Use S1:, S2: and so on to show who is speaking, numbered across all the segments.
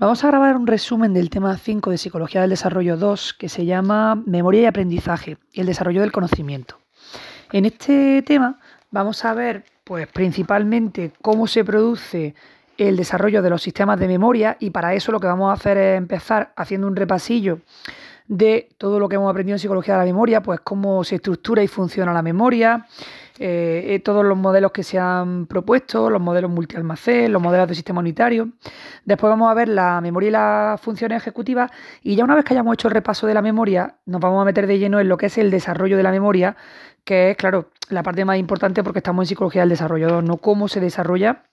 S1: Vamos a grabar un resumen del tema 5 de Psicología del Desarrollo 2 que se llama Memoria y Aprendizaje el desarrollo del conocimiento. En este tema vamos a ver pues principalmente cómo se produce el desarrollo de los sistemas de memoria y para eso lo que vamos a hacer es empezar haciendo un repasillo de todo lo que hemos aprendido en psicología de la memoria, pues cómo se estructura y funciona la memoria, eh, eh, todos los modelos que se han propuesto, los modelos multialmacén, los modelos de sistema unitario. Después vamos a ver la memoria y las funciones ejecutivas y ya una vez que hayamos hecho el repaso de la memoria, nos vamos a meter de lleno en lo que es el desarrollo de la memoria, que es, claro, la parte más importante porque estamos en psicología del desarrollo, no cómo se desarrolla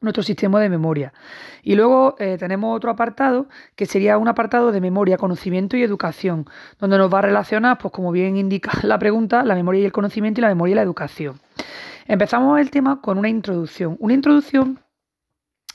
S1: nuestro sistema de memoria. Y luego eh, tenemos otro apartado que sería un apartado de memoria, conocimiento y educación, donde nos va a relacionar, pues como bien indica la pregunta, la memoria y el conocimiento y la memoria y la educación. Empezamos el tema con una introducción. Una introducción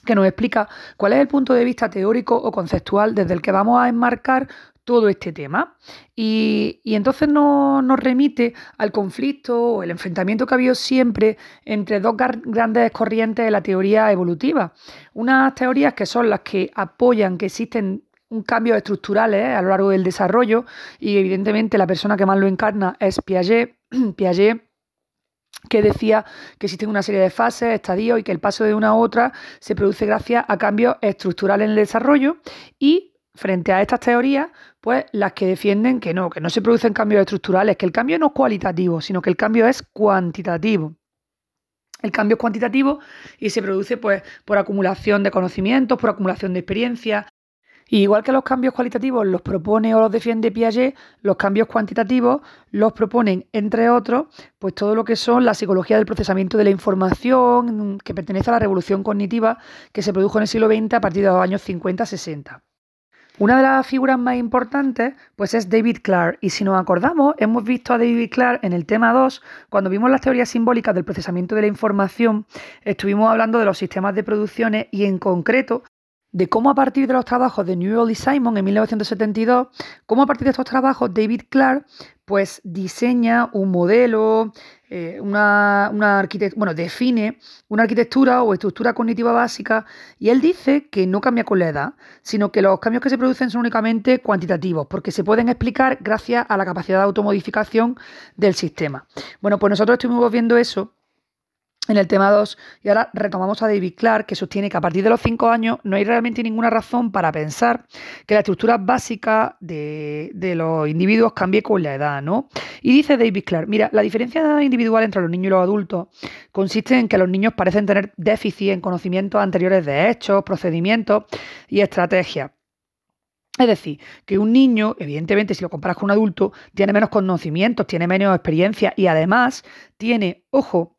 S1: que nos explica cuál es el punto de vista teórico o conceptual desde el que vamos a enmarcar todo este tema. Y, entonces nos, remite al conflicto o el enfrentamiento que ha habido siempre entre dos grandes corrientes de la teoría evolutiva. Unas teorías que son las que apoyan que existen un cambios estructurales a lo largo del desarrollo y evidentemente la persona que más lo encarna es Piaget. Piaget que decía que existen una serie de fases, estadios y que el paso de una a otra se produce gracias a cambios estructurales en el desarrollo y frente a estas teorías, pues las que defienden que no, que no se producen cambios estructurales, que el cambio no es cualitativo, sino que el cambio es cuantitativo. El cambio es cuantitativo y se produce pues, por acumulación de conocimientos, por acumulación de experiencia. igual que los cambios cualitativos los propone o los defiende Piaget, los cambios cuantitativos los proponen, entre otros, pues todo lo que son la psicología del procesamiento de la información, que pertenece a la revolución cognitiva que se produjo en el siglo XX a partir de los años 50-60. Una de las figuras más importantes pues es David Clark. Y si nos acordamos hemos visto a David Clark en el tema 2 cuando vimos las teorías simbólicas del procesamiento de la información estuvimos hablando de los sistemas de producciones y en concreto de cómo a partir de los trabajos de Newell y Simon en 1972, cómo a partir de estos trabajos David Clark pues diseña un modelo, eh, una, una bueno, define una arquitectura o estructura cognitiva básica y él dice que no cambia con la edad, sino que los cambios que se producen son únicamente cuantitativos, porque se pueden explicar gracias a la capacidad de automodificación del sistema. Bueno, pues nosotros estuvimos viendo eso en el tema 2. Y ahora retomamos a David Clark, que sostiene que a partir de los 5 años no hay realmente ninguna razón para pensar que la estructura básica de, los individuos cambie con la edad, ¿no? Y dice David Clark, mira, la diferencia individual entre los niños y los adultos consiste en que los niños parecen tener déficit en conocimientos anteriores de hechos, procedimientos y estrategias. Es decir, que un niño, evidentemente, si lo comparas con un adulto, tiene menos conocimientos, tiene menos experiencia y además tiene, ojo,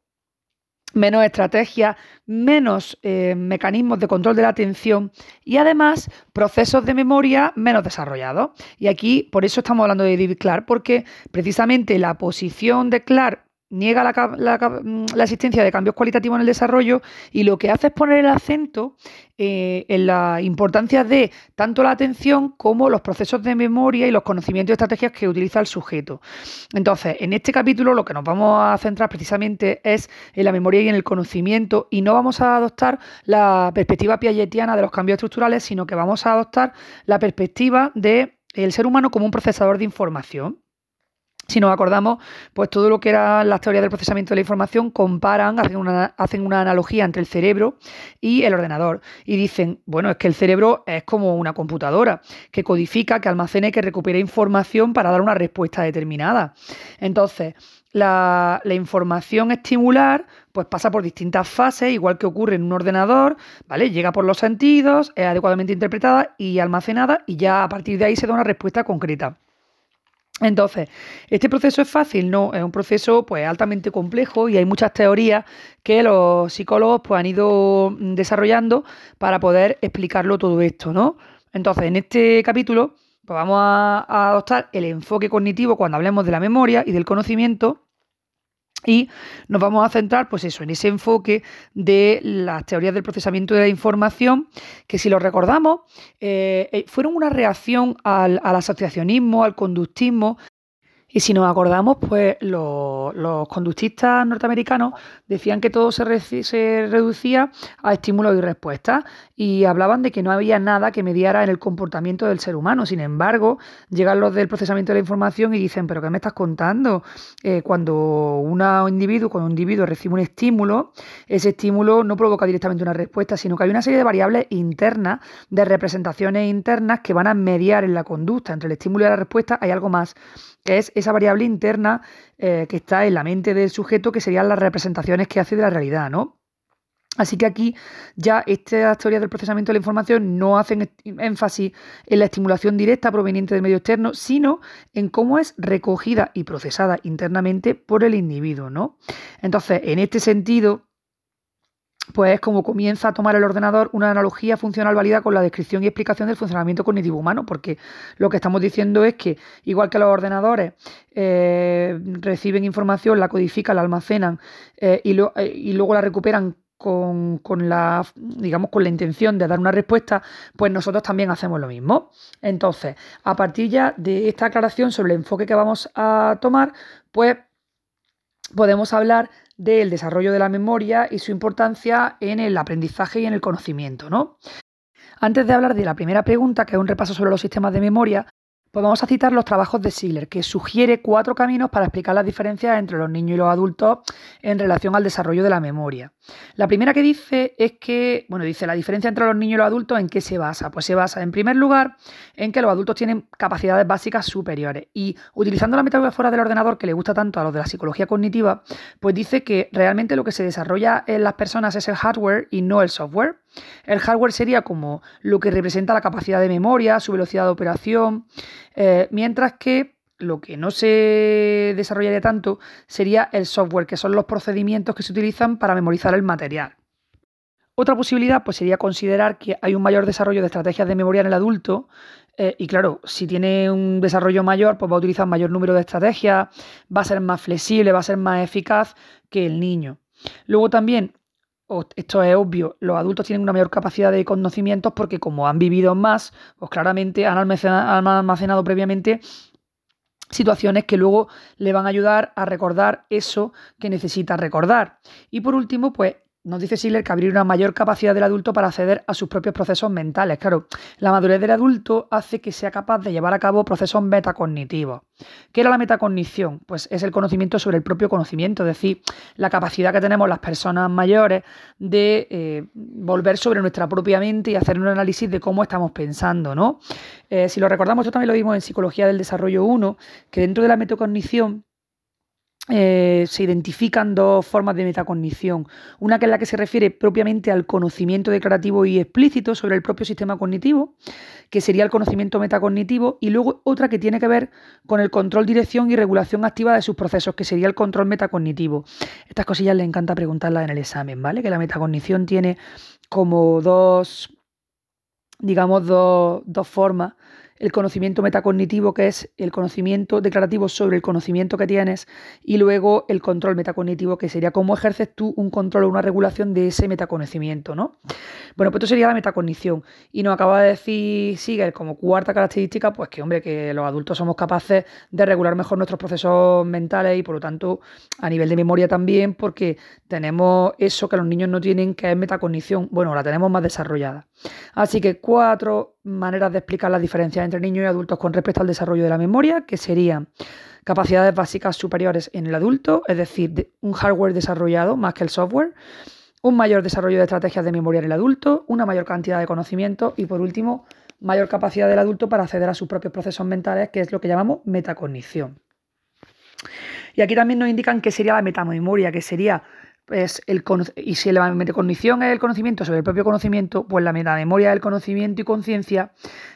S1: menos estrategias, menos eh, mecanismos de control de la atención y además procesos de memoria menos desarrollados. Y aquí, por eso estamos hablando de David Clark, porque precisamente la posición de Clark niega mm, la, existencia de cambios cualitativos en el desarrollo y lo que hace es poner el acento eh, en la importancia de tanto la atención como los procesos de memoria y los conocimientos y estrategias que utiliza el sujeto. Entonces, en este capítulo lo que nos vamos a centrar precisamente es en la memoria y en el conocimiento y no vamos a adoptar la perspectiva piagetiana de los cambios estructurales, sino que vamos a adoptar la perspectiva de el ser humano como un procesador de información. Si nos acordamos, pues todo lo que eran las teorías del procesamiento de la información comparan, hacen una, hacen una analogía entre el cerebro y el ordenador. Y dicen, bueno, es que el cerebro es como una computadora que codifica, que almacena y que recupera información para dar una respuesta determinada. Entonces, la, la, información estimular pues pasa por distintas fases, igual que ocurre en un ordenador, ¿vale? Llega por los sentidos, es adecuadamente interpretada y almacenada y ya a partir de ahí se da una respuesta concreta. Entonces, ¿este proceso es fácil? No, es un proceso pues altamente complejo y hay muchas teorías que los psicólogos pues, han ido desarrollando para poder explicarlo todo esto, ¿no? Entonces, en este capítulo pues, vamos a adoptar el enfoque cognitivo cuando hablemos de la memoria y del conocimiento y nos vamos a centrar, pues eso, en ese enfoque de las teorías del procesamiento de la información, que si lo recordamos, eh, eh, fueron una reacción al, asociacionismo, al conductismo, Y si nos acordamos, pues los, conductistas norteamericanos decían que todo se, reducía a estímulos y respuestas y hablaban de que no había nada que mediara en el comportamiento del ser humano. Sin embargo, llegan los del procesamiento de la información y dicen, pero ¿qué me estás contando? Eh, cuando una, individuo, cuando un individuo recibe un estímulo, ese estímulo no provoca directamente una respuesta, sino que hay una serie de variables internas, de representaciones internas que van a mediar en la conducta. Entre el estímulo y la respuesta hay algo más es esa variable interna eh, que está en la mente del sujeto, que serían las representaciones que hace de la realidad, ¿no? Así que aquí ya estas teorías del procesamiento de la información no hacen énfasis en la estimulación directa proveniente del medio externo, sino en cómo es recogida y procesada internamente por el individuo, ¿no? Entonces, en este sentido, pues es como comienza a tomar el ordenador una analogía funcional válida con la descripción y explicación del funcionamiento cognitivo humano, porque lo que estamos diciendo es que, igual que los ordenadores eh, reciben información, la codifican, la almacenan eh, eh, y, luego la recuperan con, la, digamos, con la intención de dar una respuesta, pues nosotros también hacemos lo mismo. Entonces, a partir ya de esta aclaración sobre el enfoque que vamos a tomar, pues podemos hablar del desarrollo de la memoria y su importancia en el aprendizaje y en el conocimiento, ¿no? Antes de hablar de la primera pregunta, que es un repaso sobre los sistemas de memoria, pues vamos a citar los trabajos de Sigler, que sugiere cuatro caminos para explicar las diferencias entre los niños y los adultos en relación al desarrollo de la memoria. La primera que dice es que, bueno, dice la diferencia entre los niños y los adultos, ¿en qué se basa? Pues se basa, en primer lugar, en que los adultos tienen capacidades básicas superiores. Y utilizando la metáfora del ordenador que le gusta tanto a los de la psicología cognitiva, pues dice que realmente lo que se desarrolla en las personas es el hardware y no el software. El hardware sería como lo que representa la capacidad de memoria, su velocidad de operación, eh, mientras que lo que no se desarrollaría tanto sería el software, que son los procedimientos que se utilizan para memorizar el material. Otra posibilidad pues, sería considerar que hay un mayor desarrollo de estrategias de memoria en el adulto eh, y claro, si tiene un desarrollo mayor, pues va a utilizar mayor número de estrategias, va a ser más flexible, va a ser más eficaz que el niño. Luego también esto es obvio, los adultos tienen una mayor capacidad de conocimientos porque como han vivido más, pues claramente han almacenado, previamente situaciones que luego le van a ayudar a recordar eso que necesita recordar. Y por último, pues nos dice Schiller que abrir una mayor capacidad del adulto para acceder a sus propios procesos mentales. Claro, la madurez del adulto hace que sea capaz de llevar a cabo procesos metacognitivos. ¿Qué era la metacognición? Pues es el conocimiento sobre el propio conocimiento, es decir, la capacidad que tenemos las personas mayores de eh, volver sobre nuestra propia mente y hacer un análisis de cómo estamos pensando, ¿no? Eh, si lo recordamos, esto también lo vimos en Psicología del Desarrollo 1, que dentro de la metacognición eh, se identifican dos formas de metacognición. Una que es la que se refiere propiamente al conocimiento declarativo y explícito sobre el propio sistema cognitivo, que sería el conocimiento metacognitivo, y luego otra que tiene que ver con el control, dirección y regulación activa de sus procesos, que sería el control metacognitivo. Estas cosillas le encanta preguntarlas en el examen, ¿vale? Que la metacognición tiene como dos, digamos, dos, dos formas el conocimiento metacognitivo, que es el conocimiento declarativo sobre el conocimiento que tienes, y luego el control metacognitivo, que sería cómo ejerces tú un control o una regulación de ese metaconocimiento, ¿no? Bueno, pues esto sería la metacognición. Y nos acaba de decir Siegel como cuarta característica, pues que, hombre, que los adultos somos capaces de regular mejor nuestros procesos mentales y, por lo tanto, a nivel de memoria también, porque tenemos eso que los niños no tienen, que es metacognición. Bueno, la tenemos más desarrollada. Así que cuatro maneras de explicar las diferencias entre niños y adultos con respecto al desarrollo de la memoria, que serían capacidades básicas superiores en el adulto, es decir, un hardware desarrollado más que el software, un mayor desarrollo de estrategias de memoria en el adulto, una mayor cantidad de conocimiento y, por último, mayor capacidad del adulto para acceder a sus propios procesos mentales, que es lo que llamamos metacognición. Y aquí también nos indican qué sería la metamemoria, que sería pues el y si la metacognición es el conocimiento sobre el propio conocimiento, pues la metamemoria es el conocimiento y conciencia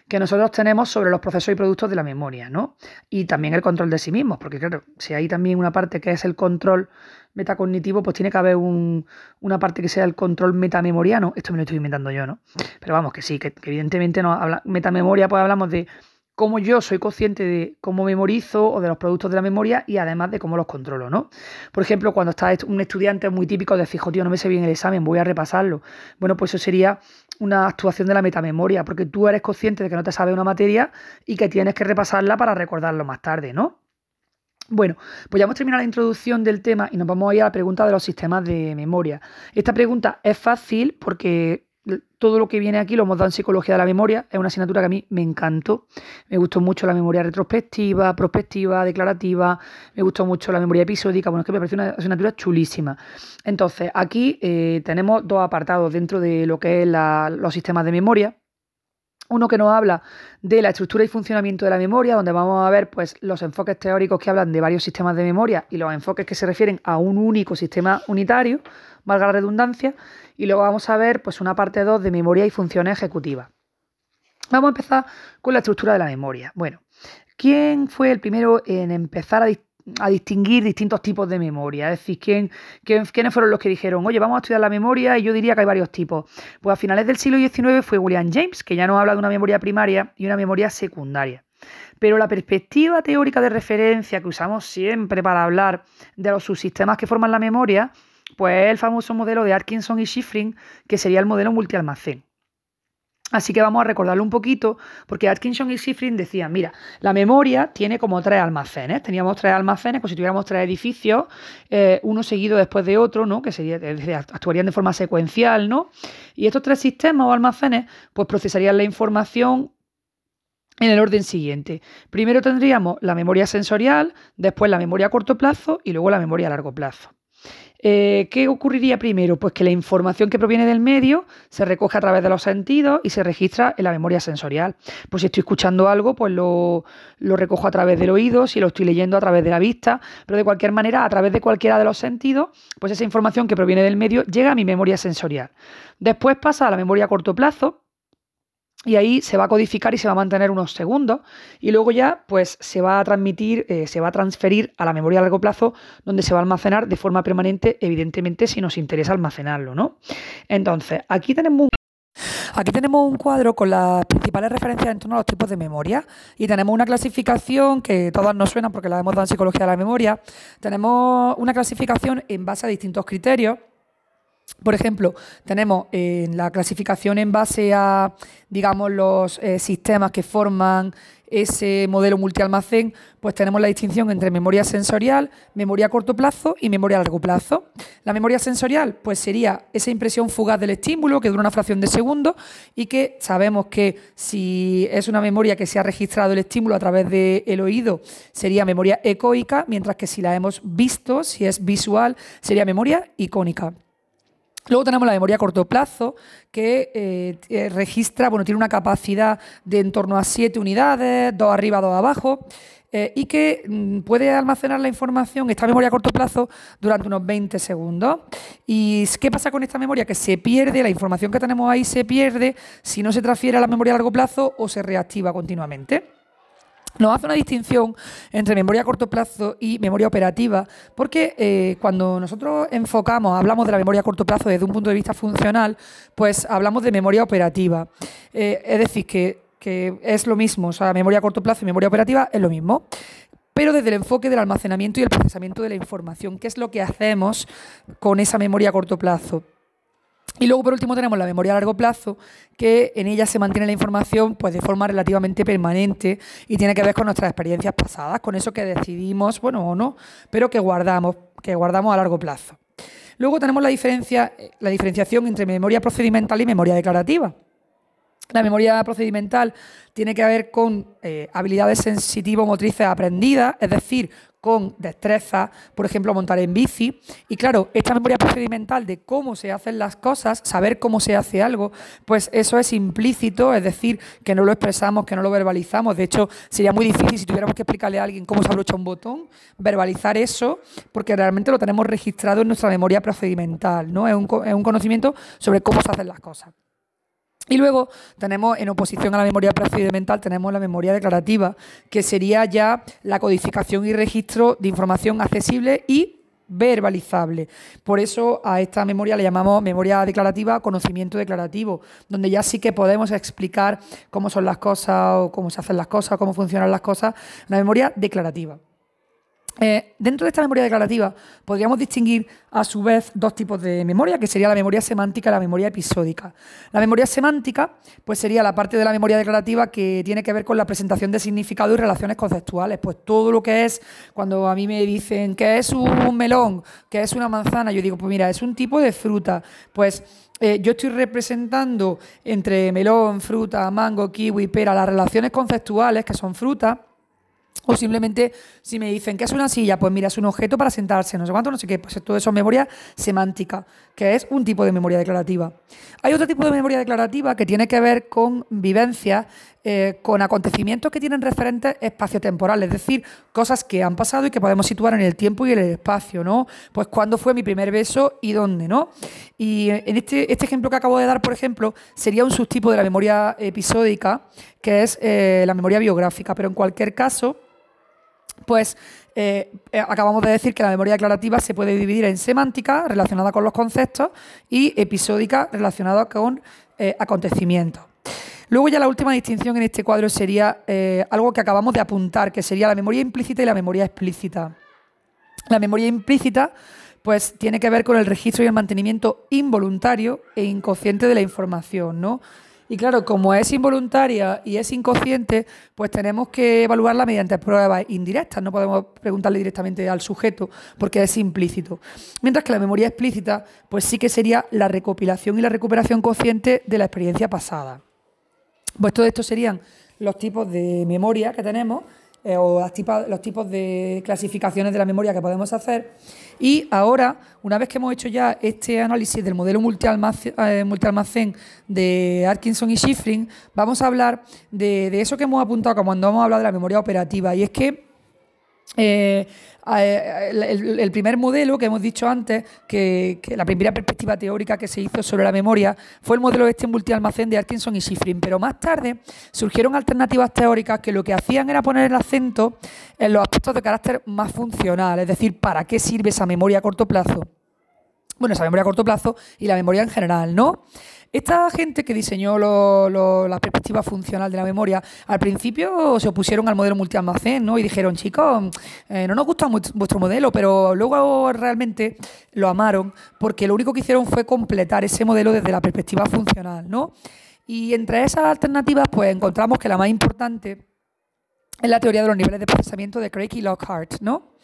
S1: que nosotros tenemos sobre los procesos y productos de la memoria, ¿no? Y también el control de sí mismos, porque claro, si hay también una parte que es el control metacognitivo, pues tiene que haber una parte que sea el control metamemoriano. Esto me lo estoy inventando yo, ¿no? Pero vamos, que sí, que, evidentemente no habla, metamemoria, pues hablamos de cómo yo soy consciente de cómo memorizo o de los productos de la memoria y además de cómo los controlo, ¿no? Por ejemplo, cuando está un estudiante muy típico de fijo, tío, no me sé bien el examen, voy a repasarlo. Bueno, pues eso sería una actuación de la metamemoria, porque tú eres consciente de que no te sabe una materia y que tienes que repasarla para recordarlo más tarde, ¿no? Bueno, pues ya hemos terminado la introducción del tema y nos vamos a ir a la pregunta de los sistemas de memoria. Esta pregunta es fácil porque todo lo que viene aquí lo hemos dado en psicología de la memoria. Es una asignatura que a mí me encantó. Me gustó mucho la memoria retrospectiva, prospectiva, declarativa. Me gustó mucho la memoria episódica. Bueno, es que me pareció una asignatura chulísima. Entonces, aquí eh, tenemos dos apartados dentro de lo que es los sistemas de memoria. Uno que nos habla de la estructura y funcionamiento de la memoria, donde vamos a ver pues, los enfoques teóricos que hablan de varios sistemas de memoria y los enfoques que se refieren a un único sistema unitario, valga la redundancia, y luego vamos a ver pues, una parte 2 de memoria y funciones ejecutivas. Vamos a empezar con la estructura de la memoria. Bueno, ¿quién fue el primero en empezar a a distinguir distintos tipos de memoria. Es decir, ¿quién, quiénes fueron los que dijeron, oye, vamos a estudiar la memoria? Y yo diría que hay varios tipos. Pues a finales del siglo XIX fue William James, que ya nos habla de una memoria primaria y una memoria secundaria. Pero la perspectiva teórica de referencia que usamos siempre para hablar de los subsistemas que forman la memoria, pues es el famoso modelo de Atkinson y Schifrin, que sería el modelo multialmacén. Así que vamos a recordarlo un poquito, porque Atkinson y Schifrin decían, mira, la memoria tiene como tres almacenes. Teníamos tres almacenes, pues si tuviéramos tres edificios, eh, uno seguido después de otro, ¿no? Que sería, actuarían de forma secuencial, ¿no? Y estos tres sistemas o almacenes, pues procesarían la información en el orden siguiente. Primero tendríamos la memoria sensorial, después la memoria a corto plazo y luego la memoria a largo plazo. Eh, ¿Qué ocurriría primero? Pues que la información que proviene del medio se recoge a través de los sentidos y se registra en la memoria sensorial. Pues si estoy escuchando algo, pues lo, lo recojo a través del oído, si lo estoy leyendo a través de la vista, pero de cualquier manera, a través de cualquiera de los sentidos, pues esa información que proviene del medio llega a mi memoria sensorial. Después pasa a la memoria a corto plazo, y ahí se va a codificar y se va a mantener unos segundos y luego ya pues se va a transmitir, eh, se va a transferir a la memoria a largo plazo donde se va a almacenar de forma permanente, evidentemente si nos interesa almacenarlo, ¿no? Entonces, aquí tenemos un... Aquí tenemos un cuadro con las principales referencias en torno a los tipos de memoria y tenemos una clasificación que todas nos suenan porque la hemos dado en psicología de la memoria. Tenemos una clasificación en base a distintos criterios por ejemplo, tenemos en la clasificación en base a, digamos, los eh, sistemas que forman ese modelo multialmacén, pues tenemos la distinción entre memoria sensorial, memoria a corto plazo y memoria a largo plazo. La memoria sensorial, pues sería esa impresión fugaz del estímulo que dura una fracción de segundo y que sabemos que si es una memoria que se ha registrado el estímulo a través del oído, sería memoria ecoica, mientras que si la hemos visto, si es visual, sería memoria icónica. Luego tenemos la memoria a corto plazo, que eh, eh, registra, bueno, tiene una capacidad de en torno a 7 unidades, dos arriba, dos abajo, eh, y que mm, puede almacenar la información, esta memoria a corto plazo, durante unos 20 segundos. ¿Y qué pasa con esta memoria? Que se pierde, la información que tenemos ahí se pierde si no se transfiere a la memoria a largo plazo o se reactiva continuamente. Nos hace una distinción entre memoria a corto plazo y memoria operativa, porque eh, cuando nosotros enfocamos, hablamos de la memoria a corto plazo desde un punto de vista funcional, pues hablamos de memoria operativa. Eh, es decir, que, que es lo mismo, o sea, memoria a corto plazo y memoria operativa es lo mismo pero desde el enfoque del almacenamiento y el procesamiento de la información. ¿Qué es lo que hacemos con esa memoria a corto plazo? Y luego, por último, tenemos la memoria a largo plazo, que en ella se mantiene la información pues, de forma relativamente permanente y tiene que ver con nuestras experiencias pasadas, con eso que decidimos, bueno o no, pero que guardamos, que guardamos a largo plazo. Luego tenemos la, diferencia, la diferenciación entre memoria procedimental y memoria declarativa. La memoria procedimental tiene que ver con eh, habilidades sensitivo-motrices aprendidas, es decir, con destreza, por ejemplo, montar en bici. Y claro, esta memoria procedimental de cómo se hacen las cosas, saber cómo se hace algo, pues eso es implícito, es decir, que no lo expresamos, que no lo verbalizamos. De hecho, sería muy difícil si tuviéramos que explicarle a alguien cómo se abrocha un botón, verbalizar eso, porque realmente lo tenemos registrado en nuestra memoria procedimental, ¿no? Es un conocimiento sobre cómo se hacen las cosas. Y luego tenemos, en oposición a la memoria procedimental, tenemos la memoria declarativa, que sería ya la codificación y registro de información accesible y verbalizable. Por eso a esta memoria le llamamos memoria declarativa, conocimiento declarativo, donde ya sí que podemos explicar cómo son las cosas o cómo se hacen las cosas, cómo funcionan las cosas, una memoria declarativa. Eh, dentro de esta memoria declarativa podríamos distinguir a su vez dos tipos de memoria, que sería la memoria semántica y la memoria episódica. La memoria semántica pues sería la parte de la memoria declarativa que tiene que ver con la presentación de significado y relaciones conceptuales. Pues todo lo que es, cuando a mí me dicen que es un melón, que es una manzana, yo digo, pues mira, es un tipo de fruta. Pues eh, yo estoy representando entre melón, fruta, mango, kiwi, pera, las relaciones conceptuales, que son frutas, o simplemente si me dicen que es una silla, pues mira, es un objeto para sentarse, no sé cuánto, no sé qué, pues todo eso es memoria semántica, que es un tipo de memoria declarativa. Hay otro tipo de memoria declarativa que tiene que ver con vivencias, eh, con acontecimientos que tienen referentes espaciotemporales, es decir, cosas que han pasado y que podemos situar en el tiempo y en el espacio, ¿no? Pues cuándo fue mi primer beso y dónde, ¿no? Y en este, este ejemplo que acabo de dar, por ejemplo, sería un subtipo de la memoria episódica, que es eh, la memoria biográfica, pero en cualquier caso pues eh, eh, acabamos de decir que la memoria declarativa se puede dividir en semántica, relacionada con los conceptos, y episódica, relacionada con eh, acontecimientos. Luego ya la última distinción en este cuadro sería algo que acabamos de apuntar, que sería la memoria implícita y la memoria explícita. La memoria implícita pues tiene que ver con el registro y el mantenimiento involuntario e inconsciente de la información, ¿no? Y claro, como es involuntaria y es inconsciente, pues tenemos que evaluarla mediante pruebas indirectas. No podemos preguntarle directamente al sujeto porque es implícito. Mientras que la memoria explícita, pues sí que sería la recopilación y la recuperación consciente de la experiencia pasada. Pues todo esto serían los tipos de memoria que tenemos eh, o los tipos de clasificaciones de la memoria que podemos hacer. Y ahora, una vez que hemos hecho ya este análisis del modelo multialmacén, eh, de Atkinson y Schifrin, vamos a hablar de, de, eso que hemos apuntado cuando hemos hablado de la memoria operativa. Y es que eh, el, primer modelo que hemos dicho antes, que, la primera perspectiva teórica que se hizo sobre la memoria, fue el modelo este multialmacén de Atkinson y Schifrin. Pero más tarde surgieron alternativas teóricas que lo que hacían era poner el acento en los aspectos de carácter más funcional, es decir, ¿para qué sirve esa memoria a corto plazo? Bueno, esa memoria a corto plazo y la memoria en general, ¿no? Esta gente que diseñó la perspectiva funcional de la memoria, al principio se opusieron al modelo multialmacén, ¿no? Y dijeron, chicos, eh, no nos gusta vuestro modelo, pero luego realmente lo amaron porque lo único que hicieron fue completar ese modelo desde la perspectiva funcional, ¿no? Y entre esas alternativas, pues encontramos que la más importante es la teoría de los niveles de procesamiento de Craig y Lockhart, ¿no?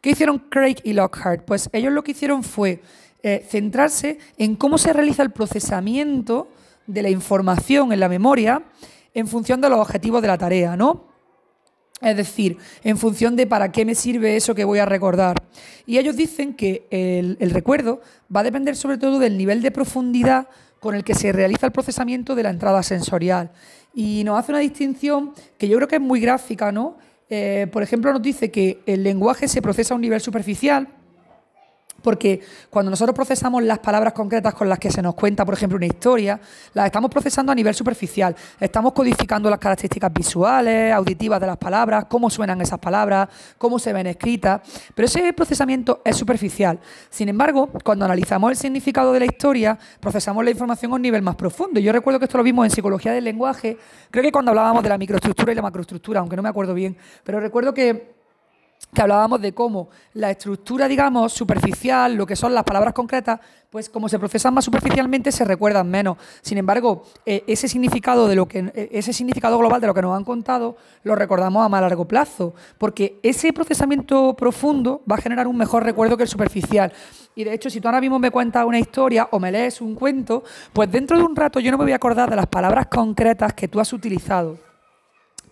S1: ¿Qué hicieron Craig y Lockhart? Pues ellos lo que hicieron fue eh, centrarse en cómo se realiza el procesamiento de la información en la memoria en función de los objetivos de la tarea, ¿no? Es decir, en función de para qué me sirve eso que voy a recordar. Y ellos dicen que el, recuerdo va a depender sobre todo del nivel de profundidad con el que se realiza el procesamiento de la entrada sensorial. Y nos hace una distinción que yo creo que es muy gráfica, ¿no? Eh, por ejemplo, nos dice que el lenguaje se procesa a un nivel superficial, porque cuando nosotros procesamos las palabras concretas con las que se nos cuenta, por ejemplo, una historia, las estamos procesando a nivel superficial. Estamos codificando las características visuales, auditivas de las palabras, cómo suenan esas palabras, cómo se ven escritas. Pero ese procesamiento es superficial. Sin embargo, cuando analizamos el significado de la historia, procesamos la información a un nivel más profundo. Yo recuerdo que esto lo vimos en psicología del lenguaje, creo que cuando hablábamos de la microestructura y la macroestructura, aunque no me acuerdo bien, pero recuerdo que que hablábamos de cómo la estructura, digamos, superficial, lo que son las palabras concretas, pues como se procesan más superficialmente, se recuerdan menos. Sin embargo, eh, ese significado de lo que eh, ese significado global de lo que nos han contado, lo recordamos a más largo plazo, porque ese procesamiento profundo va a generar un mejor recuerdo que el superficial. Y de hecho, si tú ahora mismo me cuentas una historia o me lees un cuento, pues dentro de un rato yo no me voy a acordar de las palabras concretas que tú has utilizado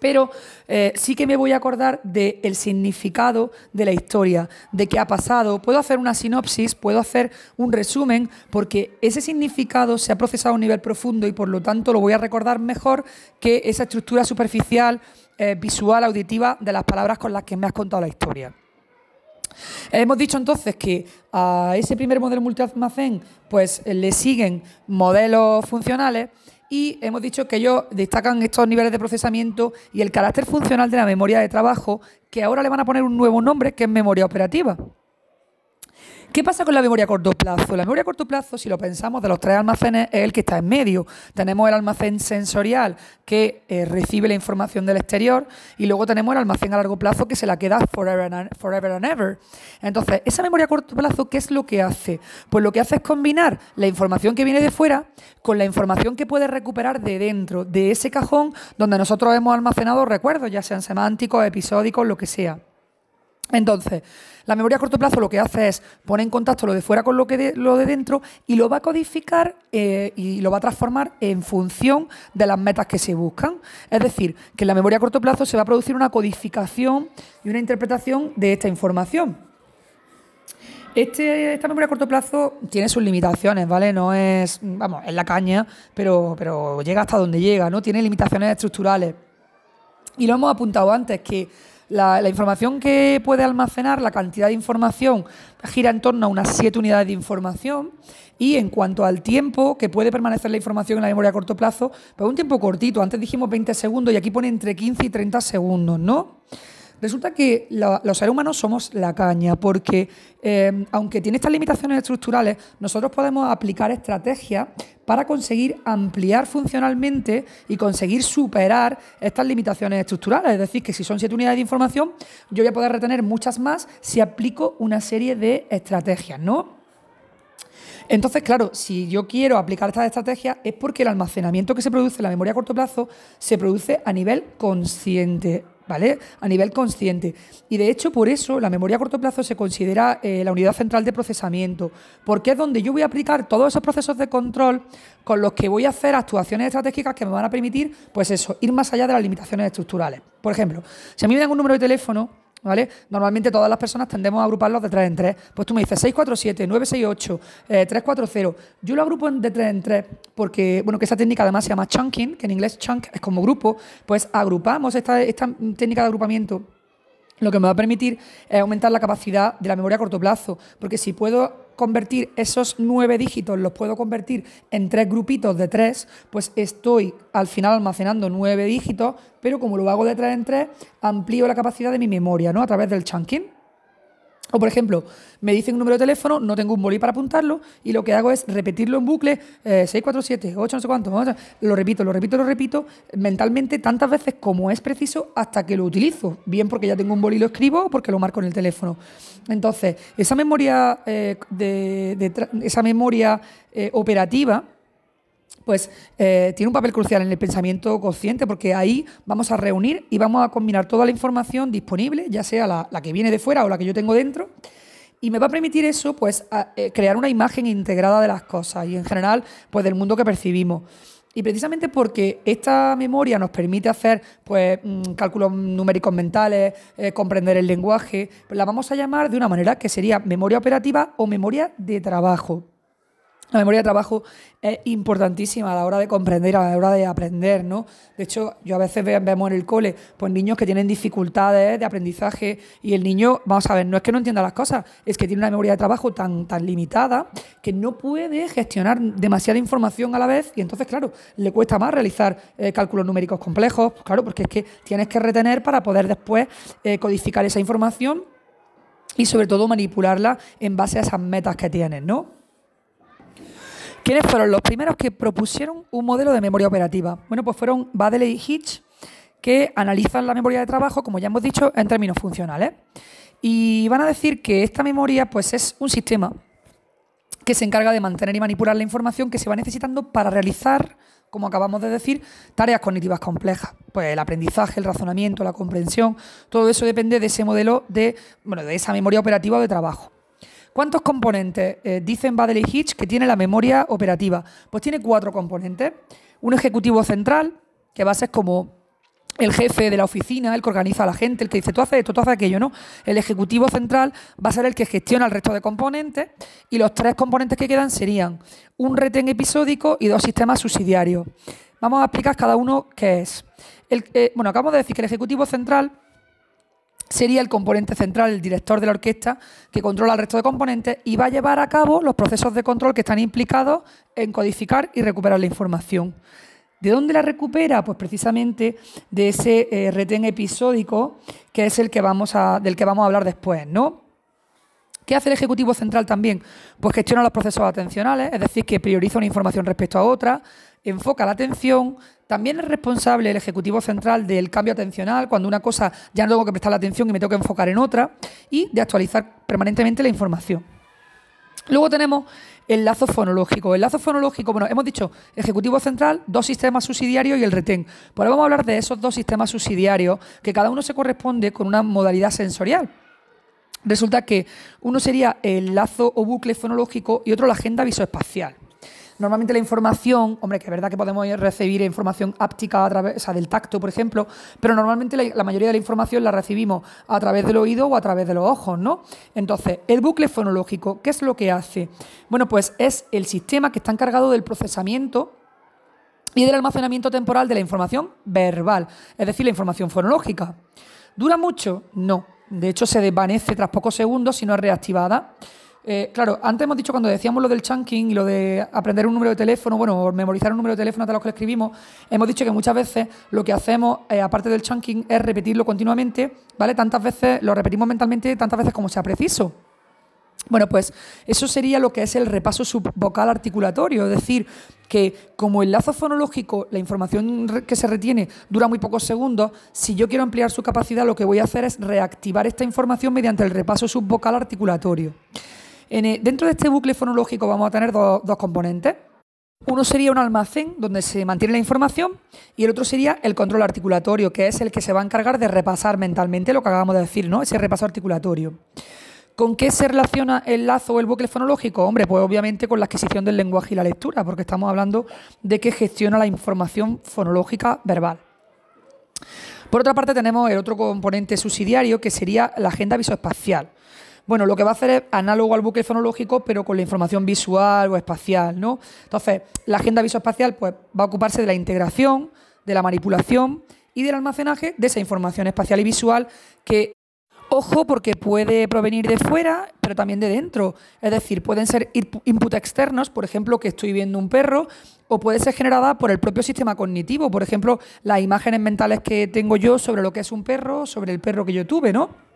S1: pero eh, sí que me voy a acordar del significado de la historia, de qué ha pasado. Puedo hacer una sinopsis, puedo hacer un resumen, porque ese significado se ha procesado a un nivel profundo y por lo tanto lo voy a recordar mejor que esa estructura superficial, eh, visual, auditiva de las palabras con las que me has contado la historia. Hemos dicho entonces que a ese primer modelo multialmacén pues le siguen modelos funcionales y hemos dicho que ellos destacan estos niveles de procesamiento y el carácter funcional de la memoria de trabajo, que ahora le van a poner un nuevo nombre, que es memoria operativa. ¿Qué pasa con la memoria a corto plazo? La memoria a corto plazo, si lo pensamos, de los tres almacenes es el que está en medio. Tenemos el almacén sensorial que eh, recibe la información del exterior y luego tenemos el almacén a largo plazo que se la queda forever and, forever and ever. Entonces, esa memoria a corto plazo, ¿qué es lo que hace? Pues lo que hace es combinar la información que viene de fuera con la información que puede recuperar de dentro, de ese cajón donde nosotros hemos almacenado recuerdos, ya sean semánticos, episódicos, lo que sea. Entonces, la memoria a corto plazo lo que hace es poner en contacto lo de fuera con lo, que de, lo de dentro y lo va a codificar eh, y lo va a transformar en función de las metas que se buscan. Es decir, que en la memoria a corto plazo se va a producir una codificación y una interpretación de esta información. Este, esta memoria a corto plazo tiene sus limitaciones, ¿vale? No es, vamos, es la caña, pero, pero llega hasta donde llega, ¿no? Tiene limitaciones estructurales. Y lo hemos apuntado antes, que la, información que puede almacenar, la cantidad de información, gira en torno a unas 7 unidades de información. Y en cuanto al tiempo que puede permanecer la información en la memoria a corto plazo, pues un tiempo cortito. Antes dijimos 20 segundos y aquí pone entre 15 y 30 segundos, ¿no? Resulta que los seres humanos somos la caña, porque eh, aunque tiene estas limitaciones estructurales, nosotros podemos aplicar estrategias para conseguir ampliar funcionalmente y conseguir superar estas limitaciones estructurales. Es decir, que si son siete unidades de información, yo voy a poder retener muchas más si aplico una serie de estrategias, ¿no? Entonces, claro, si yo quiero aplicar estas estrategias es porque el almacenamiento que se produce en la memoria a corto plazo se produce a nivel consciente. ¿Vale? A nivel consciente. Y de hecho, por eso la memoria a corto plazo se considera eh, la unidad central de procesamiento, porque es donde yo voy a aplicar todos esos procesos de control con los que voy a hacer actuaciones estratégicas que me van a permitir, pues eso, ir más allá de las limitaciones estructurales. Por ejemplo, si a mí me dan un número de teléfono, ¿Vale? Normalmente todas las personas tendemos a agruparlos de tres en tres. Pues tú me dices 647, 968, 340. Yo lo agrupo de tres en tres porque, bueno, que esa técnica además se llama chunking, que en inglés chunk es como grupo. Pues agrupamos esta, esta técnica de agrupamiento lo que me va a permitir es aumentar la capacidad de la memoria a corto plazo, porque si puedo convertir esos nueve dígitos, los puedo convertir en tres grupitos de tres, pues estoy al final almacenando nueve dígitos, pero como lo hago de tres en tres, amplío la capacidad de mi memoria, ¿no? A través del chunking. O, por ejemplo, me dicen un número de teléfono, no tengo un bolí para apuntarlo y lo que hago es repetirlo en bucle, 647, 8 no sé cuánto, lo repito, lo repito, lo repito mentalmente tantas veces como es preciso hasta que lo utilizo. Bien porque ya tengo un bolí y lo escribo o porque lo marco en el teléfono. Entonces, esa memoria, eh, de, esa memoria eh, operativa pues eh, tiene un papel crucial en el pensamiento consciente porque ahí vamos a reunir y vamos a combinar toda la información disponible, ya sea la, que viene de fuera o la que yo tengo dentro, y me va a permitir eso, pues, eh, crear una imagen integrada de las cosas y en general, pues, del mundo que percibimos. Y precisamente porque esta memoria nos permite hacer pues, mm, cálculos numéricos mentales, eh, comprender el lenguaje, pues la vamos a llamar de una manera que sería memoria operativa o memoria de trabajo. La memoria de trabajo es importantísima a la hora de comprender, a la hora de aprender, ¿no? De hecho, yo a veces vemos en el cole pues niños que tienen dificultades de aprendizaje y el niño, vamos a ver, no es que no entienda las cosas, es que tiene una memoria de trabajo tan, tan limitada que no puede gestionar demasiada información a la vez y entonces, claro, le cuesta más realizar eh, cálculos numéricos complejos, claro, porque es que tienes que retener para poder después eh, codificar esa información y sobre todo manipularla en base a esas metas que tienes, ¿no? ¿Quiénes fueron los primeros que propusieron un modelo de memoria operativa? Bueno, pues fueron Baddeley y Hitch, que analizan la memoria de trabajo, como ya hemos dicho, en términos funcionales. Y van a decir que esta memoria pues, es un sistema que se encarga de mantener y manipular la información que se va necesitando para realizar, como acabamos de decir, tareas cognitivas complejas. Pues el aprendizaje, el razonamiento, la comprensión, todo eso depende de ese modelo de, bueno, de esa memoria operativa de trabajo. ¿Cuántos componentes eh, dicen Baddeley Hitch que tiene la memoria operativa? Pues tiene cuatro componentes. Un ejecutivo central, que va a ser como el jefe de la oficina, el que organiza a la gente, el que dice tú haces esto, tú haces aquello, ¿no? El ejecutivo central va a ser el que gestiona el resto de componentes y los tres componentes que quedan serían un retén episódico y dos sistemas subsidiarios. Vamos a explicar cada uno qué es. Eh, bueno, acabamos de decir que el ejecutivo central sería el componente central, el director de la orquesta, que controla el resto de componentes y va a llevar a cabo los procesos de control que están implicados en codificar y recuperar la información. ¿De dónde la recupera? Pues precisamente de ese eh, retén episódico, que es el que vamos a, del que vamos a hablar después, ¿no? ¿Qué hace el Ejecutivo Central también? Pues gestiona los procesos atencionales, es decir, que prioriza una información respecto a otra, enfoca la atención, también es responsable el Ejecutivo Central del cambio atencional, cuando una cosa ya no tengo que prestar la atención y me tengo que enfocar en otra, y de actualizar permanentemente la información. Luego tenemos el lazo fonológico. El lazo fonológico, bueno, hemos dicho Ejecutivo Central, dos sistemas subsidiarios y el retén. Pues ahora vamos a hablar de esos dos sistemas subsidiarios, que cada uno se corresponde con una modalidad sensorial. Resulta que uno sería el lazo o bucle fonológico y otro la agenda visoespacial. Normalmente la información, hombre, que es verdad que podemos recibir información áptica a través, o sea, del tacto, por ejemplo, pero normalmente la, mayoría de la información la recibimos a través del oído o a través de los ojos, ¿no? Entonces, el bucle fonológico, ¿qué es lo que hace? Bueno, pues es el sistema que está encargado del procesamiento y del almacenamiento temporal de la información verbal, es decir, la información fonológica. ¿Dura mucho? No. De hecho, se desvanece tras pocos segundos si no es reactivada. Eh, claro, antes hemos dicho cuando decíamos lo del chunking y lo de aprender un número de teléfono, bueno, memorizar un número de teléfono hasta los que escribimos, hemos dicho que muchas veces lo que hacemos, eh, aparte del chunking, es repetirlo continuamente, ¿vale? Tantas veces, lo repetimos mentalmente tantas veces como sea preciso. Bueno, pues eso sería lo que es el repaso subvocal articulatorio, es decir, que como el lazo fonológico, la información que se retiene dura muy pocos segundos, si yo quiero ampliar su capacidad, lo que voy a hacer es reactivar esta información mediante el repaso subvocal articulatorio dentro de este bucle fonológico vamos a tener dos, componentes. Uno sería un almacén donde se mantiene la información y el otro sería el control articulatorio, que es el que se va a encargar de repasar mentalmente lo que acabamos de decir, ¿no? Ese repaso articulatorio. ¿Con qué se relaciona el lazo o el bucle fonológico? Hombre, pues obviamente con la adquisición del lenguaje y la lectura, porque estamos hablando de que gestiona la información fonológica verbal. Por otra parte, tenemos el otro componente subsidiario, que sería la agenda visoespacial. Bueno, lo que va a hacer es análogo al bucle fonológico, pero con la información visual o espacial, ¿no? Entonces, la agenda visoespacial pues, va a ocuparse de la integración, de la manipulación y del almacenaje de esa información espacial y visual que Ojo porque puede provenir de fuera, pero también de dentro. Es decir, pueden ser input externos, por ejemplo, que estoy viendo un perro, o puede ser generada por el propio sistema cognitivo. Por ejemplo, las imágenes mentales que tengo yo sobre lo que es un perro, sobre el perro que yo tuve, ¿no?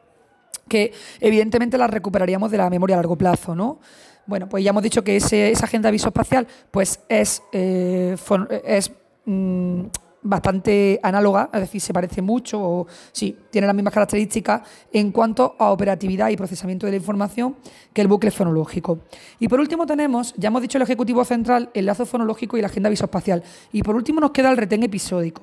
S1: Que evidentemente las recuperaríamos de la memoria a largo plazo, ¿no? Bueno, pues ya hemos dicho que esa agenda visoespacial pues es, eh, es mm, bastante análoga, es decir, se parece mucho o sí, tiene las mismas características en cuanto a operatividad y procesamiento de la información que el bucle fonológico. Y por último tenemos, ya hemos dicho el Ejecutivo Central, el lazo fonológico y la agenda visoespacial. Y por último nos queda el retén episódico.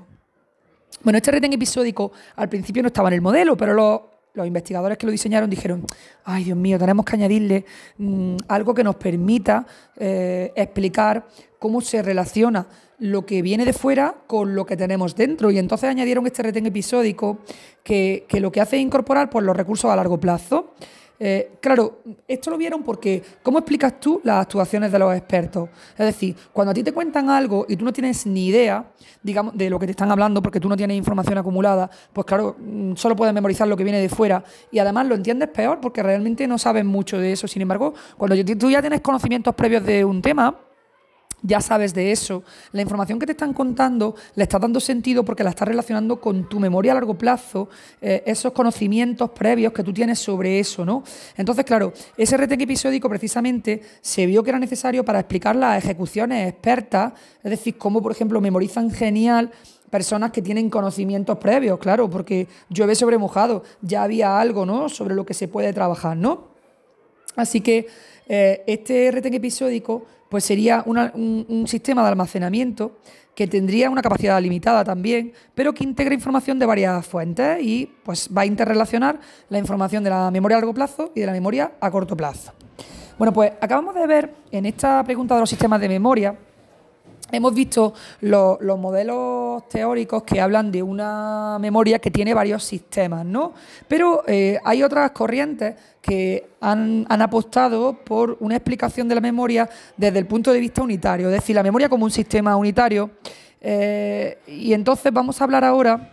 S1: Bueno, este retén episódico al principio no estaba en el modelo, pero lo los investigadores que lo diseñaron dijeron, ay Dios mío, tenemos que añadirle mm, algo que nos permita eh, explicar cómo se relaciona lo que viene de fuera con lo que tenemos dentro. Y entonces añadieron este retén episódico que, que lo que hace es incorporar pues, los recursos a largo plazo. Eh, claro, esto lo vieron porque, ¿cómo explicas tú las actuaciones de los expertos? Es decir, cuando a ti te cuentan algo y tú no tienes ni idea, digamos, de lo que te están hablando porque tú no tienes información acumulada, pues claro, mm, solo puedes memorizar lo que viene de fuera y además lo entiendes peor porque realmente no sabes mucho de eso. Sin embargo, cuando tú ya tienes conocimientos previos de un tema, ya sabes de eso. La información que te están contando le estás dando sentido porque la estás relacionando con tu memoria a largo plazo, eh, esos conocimientos previos que tú tienes sobre eso, ¿no? Entonces, claro, ese retén episódico precisamente se vio que era necesario para explicar las ejecuciones expertas, es decir, cómo, por ejemplo, memorizan genial personas que tienen conocimientos previos, claro, porque llueve sobre mojado, ya había algo, ¿no?, sobre lo que se puede trabajar, ¿no? Así que eh, este retén episódico pues sería un, sistema de almacenamiento que tendría una capacidad limitada también, pero que integra información de varias fuentes y pues va a interrelacionar la información de la memoria a largo plazo y de la memoria a corto plazo. Bueno, pues acabamos de ver en esta pregunta de los sistemas de memoria Hemos visto los, modelos teóricos que hablan de una memoria que tiene varios sistemas, ¿no? Pero eh, hay otras corrientes que han, apostado por una explicación de la memoria desde el punto de vista unitario, es decir, la memoria como un sistema unitario. Eh, y entonces vamos a hablar ahora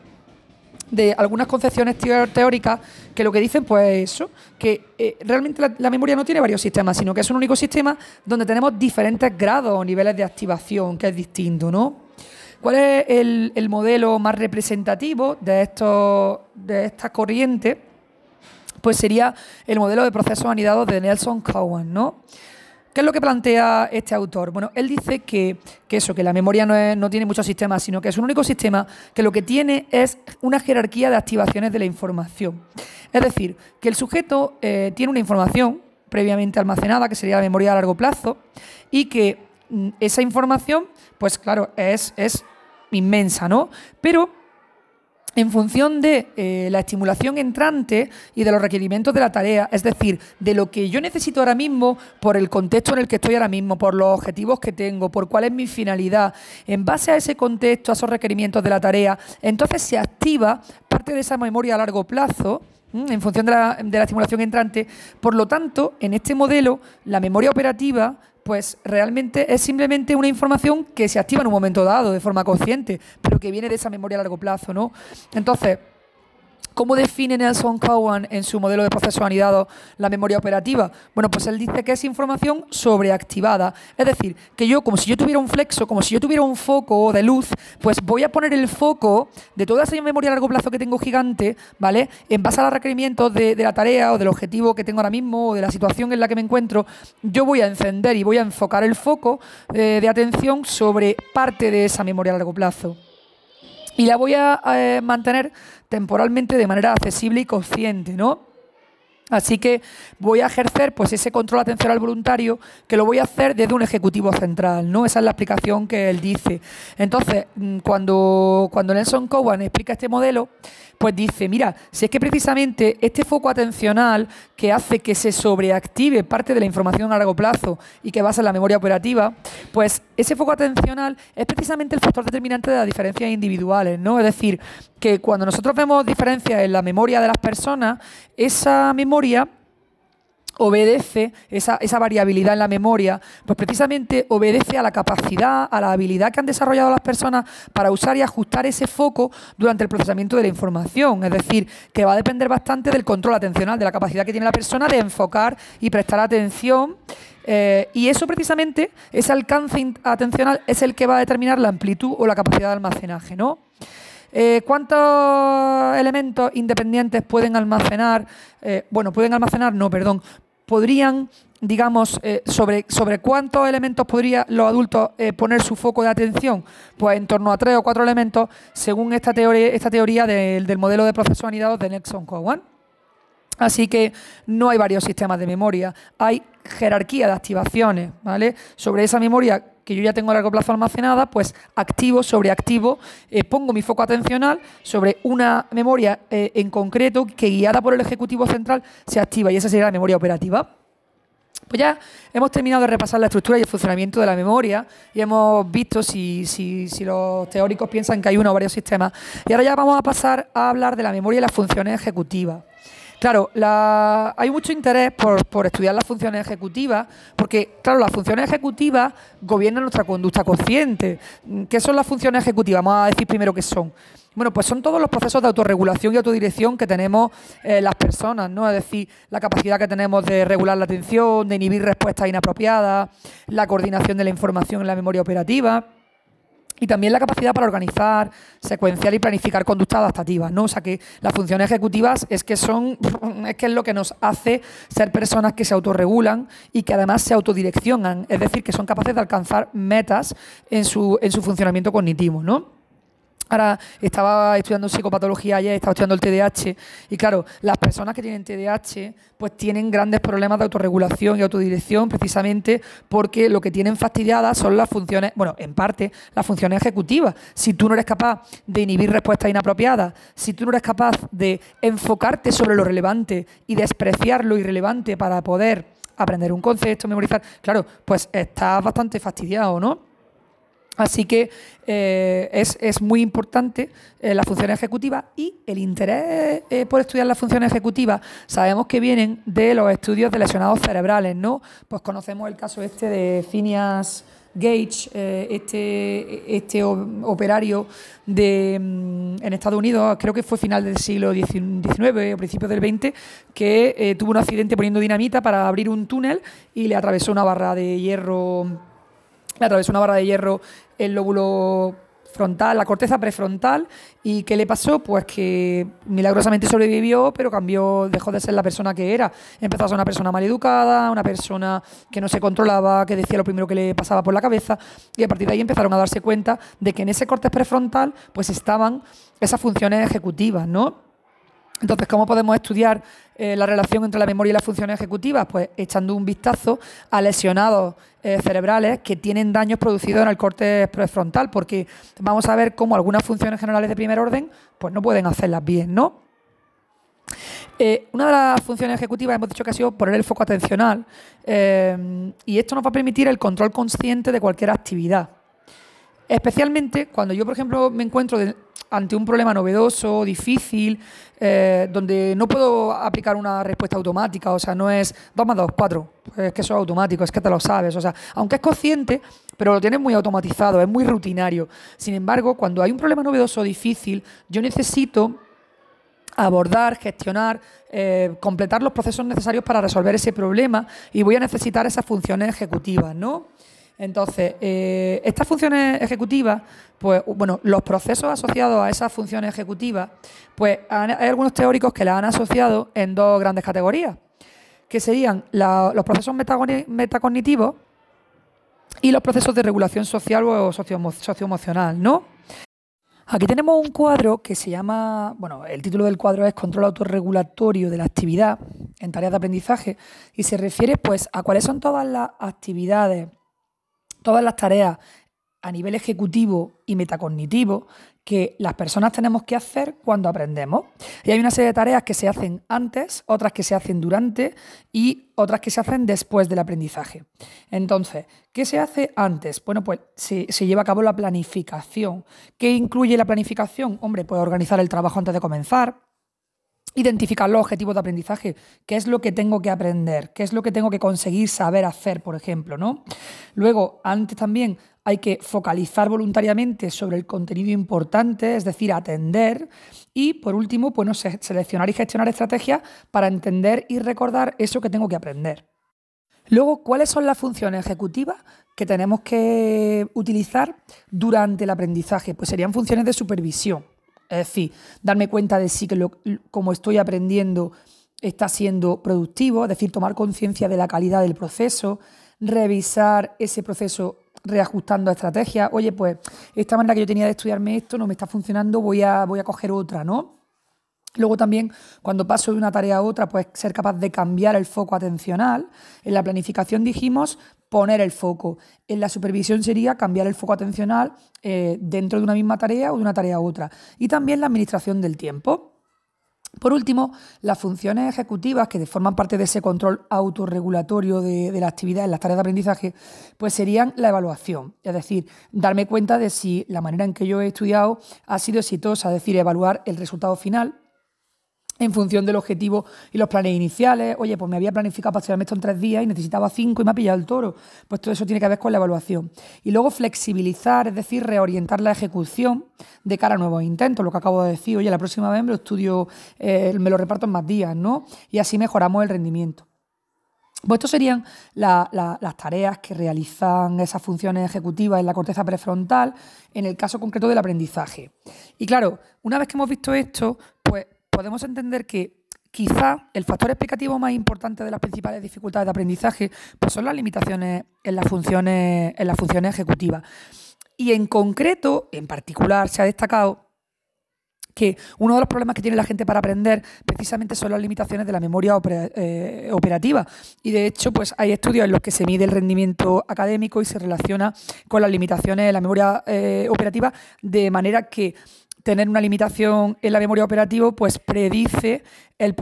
S1: de algunas concepciones teóricas que lo que dicen, pues eso, que eh, realmente la, memoria no tiene varios sistemas, sino que es un único sistema donde tenemos diferentes grados o niveles de activación, que es distinto, ¿no? ¿Cuál es el, modelo más representativo de, estos, de estas corrientes? Pues sería el modelo de procesos anidados de Nelson Cowan, ¿no? ¿Qué es lo que plantea este autor? Bueno, él dice que, eso, que la memoria no, tiene muchos sistemas, sino que es un único sistema que lo que tiene es una jerarquía de activaciones de la información. Es decir, que el sujeto eh, tiene una información previamente almacenada, que sería la memoria a largo plazo, y que mm, esa información, pues claro, es, es inmensa, ¿no? Pero en función de eh, la estimulación entrante y de los requerimientos de la tarea, es decir, de lo que yo necesito ahora mismo, por el contexto en el que estoy ahora mismo, por los objetivos que tengo, por cuál es mi finalidad, en base a ese contexto, a esos requerimientos de la tarea, entonces se activa parte de esa memoria a largo plazo en función de la, de la estimulación entrante. Por lo tanto, en este modelo, la memoria operativa pues realmente es simplemente una información que se activa en un momento dado de forma consciente, pero que viene de esa memoria a largo plazo, ¿no? Entonces, ¿Cómo define Nelson Cowan en su modelo de procesos anidados la memoria operativa? Bueno, pues él dice que es información sobreactivada. Es decir, que yo, como si yo tuviera un flexo, como si yo tuviera un foco de luz, pues voy a poner el foco de toda esa memoria a largo plazo que tengo gigante, ¿vale? En base a los requerimientos de, la tarea o del objetivo que tengo ahora mismo o de la situación en la que me encuentro, yo voy a encender y voy a enfocar el foco eh, de atención sobre parte de esa memoria a largo plazo. Y la voy a eh, mantener temporalmente de manera accesible y consciente, ¿no? Así que voy a ejercer pues ese control atencional voluntario que lo voy a hacer desde un ejecutivo central, ¿no? Esa es la explicación que él dice. Entonces, mm, cuando, cuando Nelson Cowan explica este modelo, pues dice, mira, si es que precisamente este foco atencional que hace que se sobreactive parte de la información a largo plazo y que basa en la memoria operativa, pues ese foco atencional es precisamente el factor determinante de las diferencias individuales, ¿no? Es decir, que cuando nosotros vemos diferencias en la memoria de las personas, esa memoria obedece, esa, esa, variabilidad en la memoria, pues precisamente obedece a la capacidad, a la habilidad que han desarrollado las personas para usar y ajustar ese foco durante el procesamiento de la información. Es decir, que va a depender bastante del control atencional, de la capacidad que tiene la persona de enfocar y prestar atención. Eh, y eso precisamente, ese alcance atencional es el que va a determinar la amplitud o la capacidad de almacenaje, ¿no? Eh, ¿Cuántos elementos independientes pueden almacenar? Eh, bueno, pueden almacenar, no, perdón, podrían, digamos, eh, sobre, sobre cuántos elementos podrían los adultos eh, poner su foco de atención, pues en torno a tres o cuatro elementos, según esta teoría, esta teoría del, del modelo de procesos anidados de Nexon Cowan. Así que no hay varios sistemas de memoria, hay jerarquía de activaciones, ¿vale? Sobre esa memoria que yo ya tengo a largo plazo almacenada, pues activo sobre activo, eh, pongo mi foco atencional sobre una memoria eh, en concreto que guiada por el Ejecutivo Central se activa y esa sería la memoria operativa. Pues ya hemos terminado de repasar la estructura y el funcionamiento de la memoria y hemos visto si, si, si, los teóricos piensan que hay uno o varios sistemas. Y ahora ya vamos a pasar a hablar de la memoria y las funciones ejecutivas. Claro, hay mucho interés por, estudiar las funciones ejecutivas, porque, claro, las funciones ejecutivas gobiernan nuestra conducta consciente. ¿Qué son las funciones ejecutivas? Vamos a decir primero qué son. Bueno, pues son todos los procesos de autorregulación y autodirección que tenemos eh, las personas, ¿no? Es decir, la capacidad que tenemos de regular la atención, de inhibir respuestas inapropiadas, la coordinación de la información en la memoria operativa y también la capacidad para organizar, secuenciar y planificar conductas adaptativas, ¿no? O sea que las funciones ejecutivas es que son, es que es lo que nos hace ser personas que se autorregulan y que además se autodireccionan, es decir, que son capaces de alcanzar metas en su, en su funcionamiento cognitivo, ¿no? Ahora estaba estudiando psicopatología ayer, estaba estudiando el TDAH y claro, las personas que tienen TDAH pues tienen grandes problemas de autorregulación y autodirección precisamente porque lo que tienen fastidiadas son las funciones, bueno, en parte las funciones ejecutivas. Si tú no eres capaz de inhibir respuestas inapropiadas, si tú no eres capaz de enfocarte sobre lo relevante y despreciar lo irrelevante para poder aprender un concepto, memorizar, claro, pues estás bastante fastidiado, ¿no? Así que eh, es, muy importante eh, la función ejecutiva y el interés eh, por estudiar las funciones ejecutivas sabemos que vienen de los estudios de lesionados cerebrales, ¿no? Pues conocemos el caso este de Phineas Gage, este, este operario de, mm, en Estados Unidos, creo que fue final del siglo XIX o principios del XX, que tuvo un accidente poniendo dinamita para abrir un túnel y le atravesó una barra de hierro le atravesó una barra de hierro el lóbulo frontal, la corteza prefrontal. ¿Y qué le pasó? Pues que milagrosamente sobrevivió, pero cambió, dejó de ser la persona que era. Empezó a ser una persona mal educada, una persona que no se controlaba, que decía lo primero que le pasaba por la cabeza. Y a partir de ahí empezaron a darse cuenta de que en ese corte prefrontal pues estaban esas funciones ejecutivas, ¿no? Entonces, ¿cómo podemos estudiar eh, la relación entre la memoria y las funciones ejecutivas? Pues echando un vistazo a lesionados eh, cerebrales que tienen daños producidos en el corte prefrontal, porque vamos a ver cómo algunas funciones generales de primer orden pues no pueden hacerlas bien, ¿no? Eh, una de las funciones ejecutivas hemos dicho que ha sido poner el foco atencional y esto nos va a permitir el control consciente de cualquier actividad. Especialmente cuando yo, por ejemplo, me encuentro ante un problema novedoso, difícil, eh, donde no puedo aplicar una respuesta automática, o sea, no es 2 más 2, 4, es que eso es automático, es que te lo sabes, o sea, aunque es consciente, pero lo tienes muy automatizado, es muy rutinario. Sin embargo, cuando hay un problema novedoso, difícil, yo necesito abordar, gestionar, eh, completar los procesos necesarios para resolver ese problema y voy a necesitar esas funciones ejecutivas, ¿no? Entonces, eh, estas funciones ejecutivas, pues bueno, los procesos asociados a esas funciones ejecutivas, pues hay algunos teóricos que las han asociado en dos grandes categorías, que serían los procesos metacognitivos y los procesos de regulación social o socioemocional, ¿no? Aquí tenemos un cuadro que se llama, bueno, el título del cuadro es Control autorregulatorio de la actividad en tareas de aprendizaje y se refiere pues a cuáles son todas las actividades todas las tareas a nivel ejecutivo y metacognitivo que las personas tenemos que hacer cuando aprendemos. Y hay una serie de tareas que se hacen antes, otras que se hacen durante y otras que se hacen después del aprendizaje. Entonces, ¿qué se hace antes? Bueno, pues se, lleva a cabo la planificación. ¿Qué incluye la planificación? Hombre, pues organizar el trabajo antes de comenzar, identificar los objetivos de aprendizaje, qué es lo que tengo que aprender, qué es lo que tengo que conseguir saber hacer, por ejemplo, ¿no? Luego, antes también hay que focalizar voluntariamente sobre el contenido importante, es decir, atender. Y por último, bueno, seleccionar y gestionar estrategias para entender y recordar eso que tengo que aprender. Luego, ¿cuáles son las funciones ejecutivas que tenemos que utilizar durante el aprendizaje? Pues serían funciones de supervisión. Es decir, darme cuenta de si que como estoy aprendiendo está siendo productivo, es decir, tomar conciencia de la calidad del proceso, revisar ese proceso reajustando estrategias. Oye, pues esta manera que yo tenía de estudiarme esto no me está funcionando, voy a, voy a coger otra, ¿no? Luego también, cuando paso de una tarea a otra, pues ser capaz de cambiar el foco atencional. En la planificación dijimos poner el foco. En la supervisión sería cambiar el foco atencional eh, dentro de una misma tarea o de una tarea a otra. Y también la administración del tiempo. Por último, las funciones ejecutivas que forman parte de ese control autorregulatorio de, de, la actividad en las tareas de aprendizaje, pues serían la evaluación, es decir, darme cuenta de si la manera en que yo he estudiado ha sido exitosa, es decir, evaluar el resultado final en función del objetivo y los planes iniciales. Oye, pues me había planificado para estudiarme esto en tres días y necesitaba cinco y me ha pillado el toro. Pues todo eso tiene que ver con la evaluación. Y luego flexibilizar, es decir, reorientar la ejecución de cara a nuevos intentos. Lo que acabo de decir, oye, la próxima vez me lo estudio, eh, me lo reparto en más días, ¿no? Y así mejoramos el rendimiento. Pues estas serían las tareas que realizan esas funciones ejecutivas en la corteza prefrontal en el caso concreto del aprendizaje. Y claro, una vez que hemos visto esto, pues podemos entender que quizá el factor explicativo más importante de las principales dificultades de aprendizaje pues son las limitaciones en las funciones, en las funciones ejecutivas. Y en concreto, en particular, se ha destacado que uno de los problemas que tiene la gente para aprender precisamente son las limitaciones de la memoria eh, operativa. Y de hecho, pues hay estudios en los que se mide el rendimiento académico y se relaciona con las limitaciones de la memoria eh, operativa de manera que tener una limitación en la memoria operativa, pues predice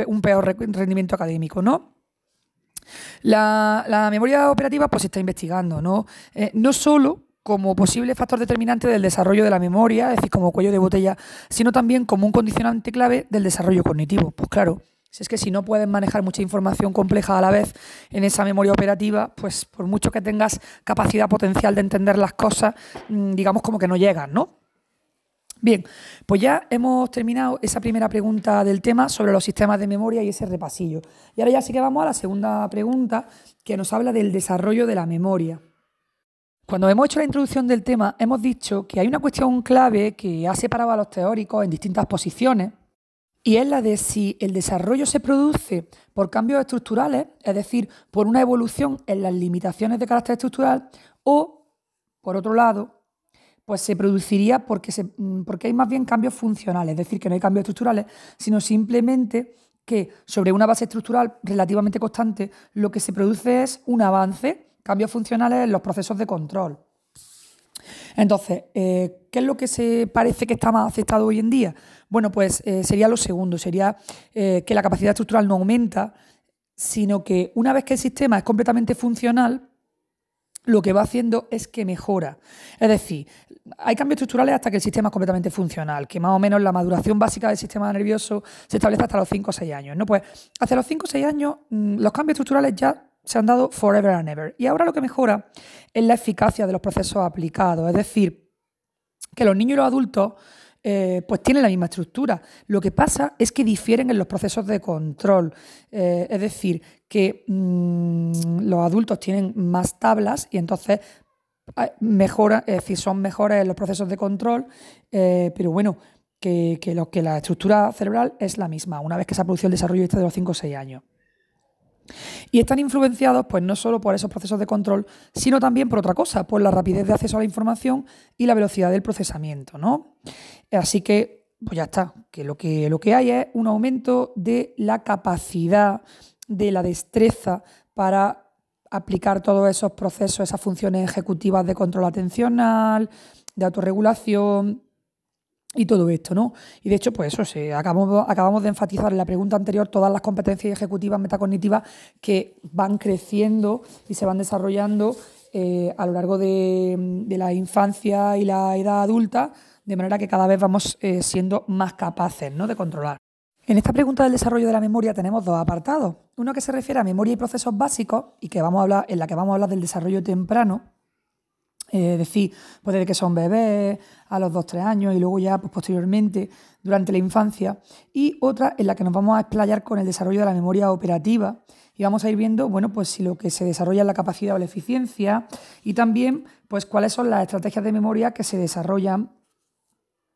S1: un peor rendimiento académico, ¿no? La, memoria operativa pues se está investigando, ¿no? Eh, no solo como posible factor determinante del desarrollo de la memoria, es decir, como cuello de botella, sino también como un condicionante clave del desarrollo cognitivo. Pues claro, si es que si no puedes manejar mucha información compleja a la vez en esa memoria operativa, pues por mucho que tengas capacidad potencial de entender las cosas, mm, digamos como que no llegas, ¿no? Bien, pues ya hemos terminado esa primera pregunta del tema sobre los sistemas de memoria y ese repasillo. Y ahora ya sí que vamos a la segunda pregunta que nos habla del desarrollo de la memoria. Cuando hemos hecho la introducción del tema, hemos dicho que hay una cuestión clave que ha separado a los teóricos en distintas posiciones y es la de si el desarrollo se produce por cambios estructurales, es decir, por una evolución en las limitaciones de carácter estructural, o, por otro lado, pues se produciría porque, mm, porque hay más bien cambios funcionales, es decir, que no hay cambios estructurales, sino simplemente que sobre una base estructural relativamente constante lo que se produce es un avance, cambios funcionales en los procesos de control. Entonces, eh, ¿qué es lo que se parece que está más aceptado hoy en día? Bueno, pues eh, sería lo segundo, sería eh, que la capacidad estructural no aumenta, sino que una vez que el sistema es completamente funcional, lo que va haciendo es que mejora. Es decir, hay cambios estructurales hasta que el sistema es completamente funcional, que más o menos la maduración básica del sistema nervioso se establece hasta los 5 o 6 años. ¿no? Pues hacia los 5 o 6 años mm, los cambios estructurales ya se han dado forever and ever. Y ahora lo que mejora es la eficacia de los procesos aplicados, es decir, que los niños y los adultos eh, pues tienen la misma estructura. Lo que pasa es que difieren en los procesos de control. Eh, es decir, que mm, los adultos tienen más tablas y entonces eh, mejora, es son mejores los procesos de control, pero bueno, que, lo, que la estructura cerebral es la misma, una vez que se ha producido el desarrollo este de los 5 o 6 años. Y están influenciados pues no solo por esos procesos de control, sino también por otra cosa, por la rapidez de acceso a la información y la velocidad del procesamiento, ¿no? Así que, pues ya está, que lo que, lo que hay es un aumento de la capacidad, de la destreza para aplicar todos esos procesos, esas funciones ejecutivas de control atencional, de autorregulación, y todo esto, ¿no? Y de hecho, pues eso, se, acabamos, acabamos de enfatizar en la pregunta anterior todas las competencias ejecutivas metacognitivas que van creciendo y se van desarrollando eh, a lo largo de, la infancia y la edad adulta, de manera que cada vez vamos eh, siendo más capaces ¿no? de controlar. En esta pregunta del desarrollo de la memoria tenemos dos apartados. Uno que se refiere a memoria y procesos básicos y que vamos a hablar, en la que vamos a hablar del desarrollo temprano, es decir, pues desde que son bebés, a los 2-3 años y luego ya pues, posteriormente durante la infancia. Y otra en la que nos vamos a explayar con el desarrollo de la memoria operativa y vamos a ir viendo, bueno, pues si lo que se desarrolla es la capacidad o la eficiencia y también pues cuáles son las estrategias de memoria que se desarrollan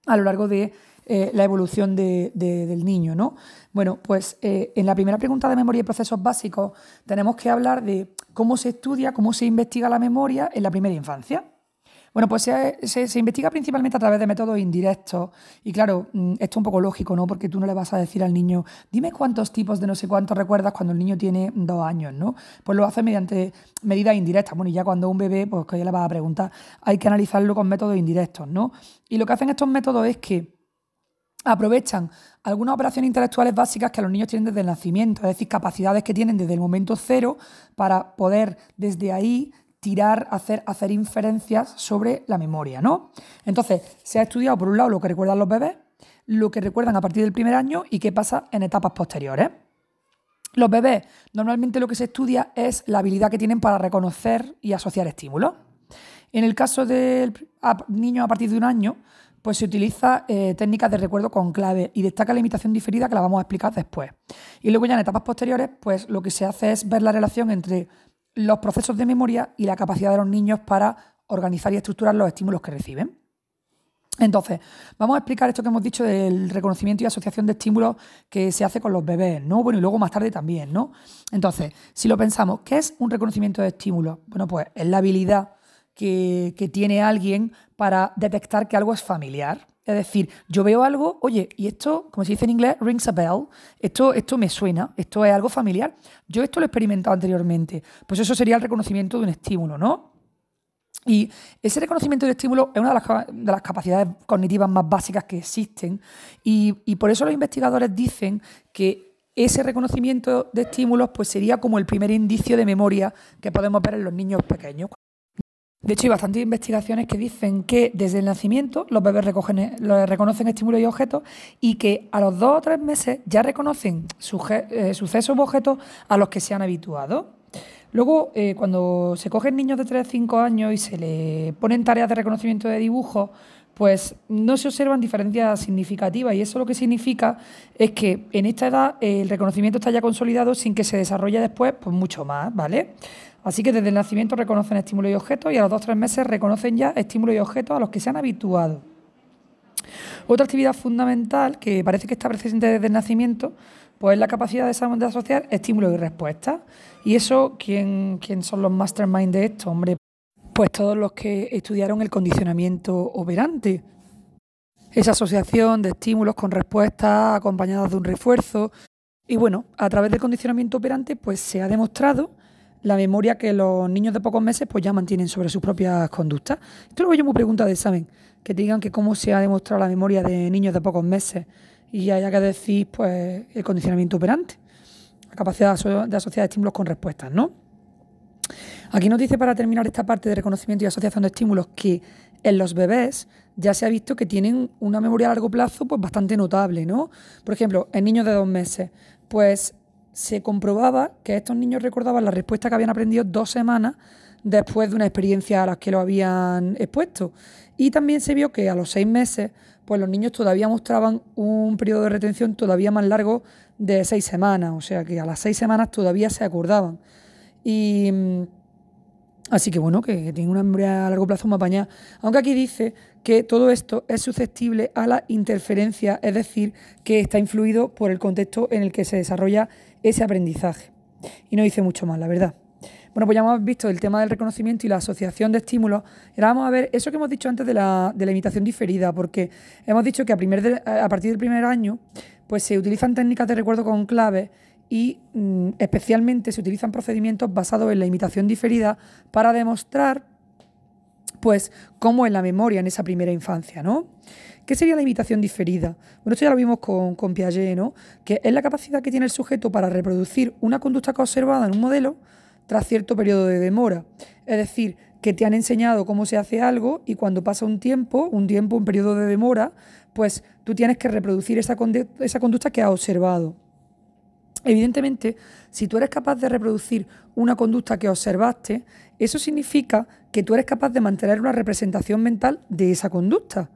S1: a lo largo de eh, la evolución del niño, ¿no? Bueno, pues eh, en la primera pregunta de memoria y procesos básicos tenemos que hablar de cómo se estudia, cómo se investiga la memoria en la primera infancia. Bueno, pues se, investiga principalmente a través de métodos indirectos. Y claro, mm, esto es un poco lógico, ¿no? Porque tú no le vas a decir al niño, dime cuántos tipos de no sé cuántos recuerdas cuando el niño tiene dos años, ¿no? Pues lo hace mediante medidas indirectas. Bueno, y ya cuando un bebé, pues que ya le vas a preguntar, hay que analizarlo con métodos indirectos, ¿no? Y lo que hacen estos métodos es que aprovechan algunas operaciones intelectuales básicas que los niños tienen desde el nacimiento, es decir, capacidades que tienen desde el momento cero para poder desde ahí tirar, hacer, hacer inferencias sobre la memoria, ¿no? Entonces, se ha estudiado por un lado lo que recuerdan los bebés, lo que recuerdan a partir del primer año y qué pasa en etapas posteriores. Los bebés, normalmente lo que se estudia es la habilidad que tienen para reconocer y asociar estímulos. En el caso del niño a partir de un año, pues se utiliza eh, técnicas de recuerdo con clave y destaca la imitación diferida que la vamos a explicar después. Y luego ya en etapas posteriores, pues lo que se hace es ver la relación entre los procesos de memoria y la capacidad de los niños para organizar y estructurar los estímulos que reciben. Entonces, vamos a explicar esto que hemos dicho del reconocimiento y asociación de estímulos que se hace con los bebés, ¿no? Bueno, y luego más tarde también, ¿no? Entonces, si lo pensamos, ¿qué es un reconocimiento de estímulos? Bueno, pues es la habilidad que, tiene alguien para detectar que algo es familiar. Es decir, yo veo algo, oye, y esto, como se dice en inglés, rings a bell, esto, esto me suena, esto es algo familiar. Yo esto lo he experimentado anteriormente. Pues eso sería el reconocimiento de un estímulo, ¿no? Y ese reconocimiento de estímulo es una de las, capacidades cognitivas más básicas que existen. Y, y, por eso los investigadores dicen que ese reconocimiento de estímulos pues sería como el primer indicio de memoria que podemos ver en los niños pequeños. De hecho, hay bastantes investigaciones que dicen que desde el nacimiento los bebés reconocen estímulos y objetos y que a los dos o tres meses ya reconocen eh, sucesos u objetos a los que se han habituado. Luego, eh, cuando se cogen niños de 3 o 5 años y se les ponen tareas de reconocimiento de dibujos, pues no se observan diferencias significativas y eso lo que significa es que en esta edad el reconocimiento está ya consolidado sin que se desarrolle después pues mucho más, ¿vale? Así que desde el nacimiento reconocen estímulos y objetos y a los dos o tres meses reconocen ya estímulos y objetos a los que se han habituado. Otra actividad fundamental que parece que está presente desde el nacimiento pues es la capacidad de, asociar estímulos y respuestas. Y eso, ¿quién, ¿quién son los mastermind de esto? Hombre, pues todos los que estudiaron el condicionamiento operante. Esa asociación de estímulos con respuestas acompañadas de un refuerzo. Y bueno, a través del condicionamiento operante, pues se ha demostrado la memoria que los niños de pocos meses pues ya mantienen sobre sus propias conductas. Esto lo yo muy pregunta de examen, que digan que cómo se ha demostrado la memoria de niños de pocos meses y haya que decir pues el condicionamiento operante, la capacidad de asociar estímulos con respuestas, ¿no? Aquí nos dice para terminar esta parte de reconocimiento y asociación de estímulos que en los bebés ya se ha visto que tienen una memoria a largo plazo pues bastante notable, ¿no? Por ejemplo, en niños de dos meses, pues se comprobaba que estos niños recordaban la respuesta que habían aprendido dos semanas después de una experiencia a las que lo habían expuesto. Y también se vio que a los seis meses, pues los niños todavía mostraban un periodo de retención todavía más largo de seis semanas, o sea que a las seis semanas todavía se acordaban. Y mm, así que bueno, que, tiene una memoria a largo plazo más apañada. Aunque aquí dice que todo esto es susceptible a la interferencia, es decir, que está influido por el contexto en el que se desarrolla ese aprendizaje. Y no dice mucho más, la verdad. Bueno, pues ya hemos visto el tema del reconocimiento y la asociación de estímulos. ahora vamos a ver eso que hemos dicho antes de la, de la imitación diferida, porque hemos dicho que a, partir del primer año pues se utilizan técnicas de recuerdo con claves y mm, especialmente se utilizan procedimientos basados en la imitación diferida para demostrar pues cómo es la memoria en esa primera infancia, ¿no? ¿Qué sería la imitación diferida? Bueno, esto ya lo vimos con, Piaget, ¿no? Que es la capacidad que tiene el sujeto para reproducir una conducta observado en un modelo tras cierto periodo de demora. Es decir, que te han enseñado cómo se hace algo y cuando pasa un tiempo, un tiempo, un periodo de demora, pues tú tienes que reproducir esa, esa conducta que has observado. Evidentemente, si tú eres capaz de reproducir una conducta que observaste, eso significa que tú eres capaz de mantener una representación mental de esa conducta.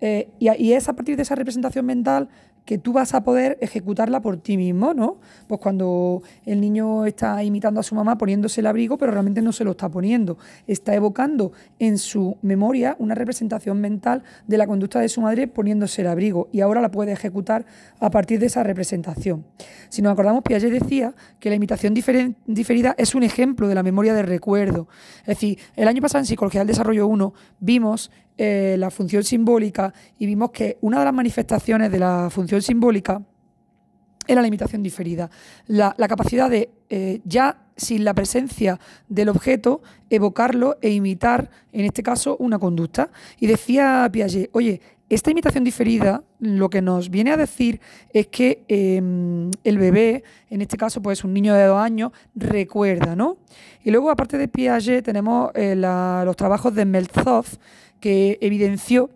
S1: Eh, y, es a partir de esa representación mental que tú vas a poder ejecutarla por ti mismo, ¿no? Pues cuando el niño está imitando a su mamá poniéndose el abrigo, pero realmente no se lo está poniendo, está evocando en su memoria una representación mental de la conducta de su madre poniéndose el abrigo y ahora la puede ejecutar a partir de esa representación. Si nos acordamos, Piaget decía que la imitación diferida es un ejemplo de la memoria de recuerdo. Es decir, el año pasado en Psicología del Desarrollo 1 vimos eh, la función simbólica y vimos que una de las manifestaciones de la función simbólica era la imitación diferida. La, capacidad de, eh, ya sin la presencia del objeto, evocarlo e imitar, en este caso, una conducta. Y decía Piaget, oye, esta imitación diferida lo que nos viene a decir es que em, el bebé, en este caso pues un niño de dos años, recuerda, ¿no? Y luego aparte de Piaget tenemos eh, los trabajos de Melzov, que evidenció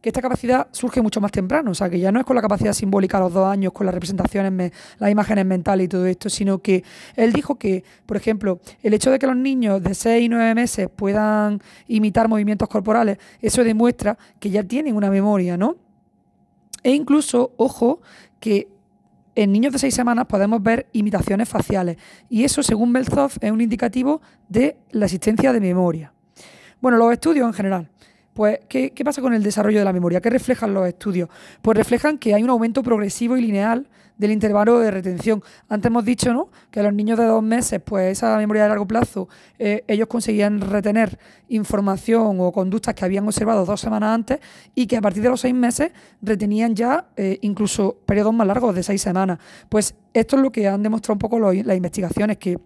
S1: que esta capacidad surge mucho más temprano, o sea, que ya no es con la capacidad simbólica a los dos años, con las representaciones, las imágenes mentales y todo esto, sino que él dijo que, por ejemplo, el hecho de que los niños de 6 y 9 meses puedan imitar movimientos corporales, eso demuestra que ya tienen una memoria, ¿no? E incluso, ojo, que en niños de 6 semanas podemos ver imitaciones faciales, y eso, según Belzov, es un indicativo de la existencia de memoria. Bueno, los estudios en general. Pues, ¿qué, pasa con el desarrollo de la memoria? ¿Qué reflejan los estudios? Pues reflejan que hay un aumento progresivo y lineal del intervalo de retención. Antes hemos dicho ¿no? que los niños de dos meses, pues esa memoria de largo plazo, eh, ellos conseguían retener información o conductas que habían observado dos semanas antes y que a partir de los seis meses retenían ya eh, incluso periodos más largos de seis semanas. Pues esto es lo que han demostrado un poco las investigaciones, que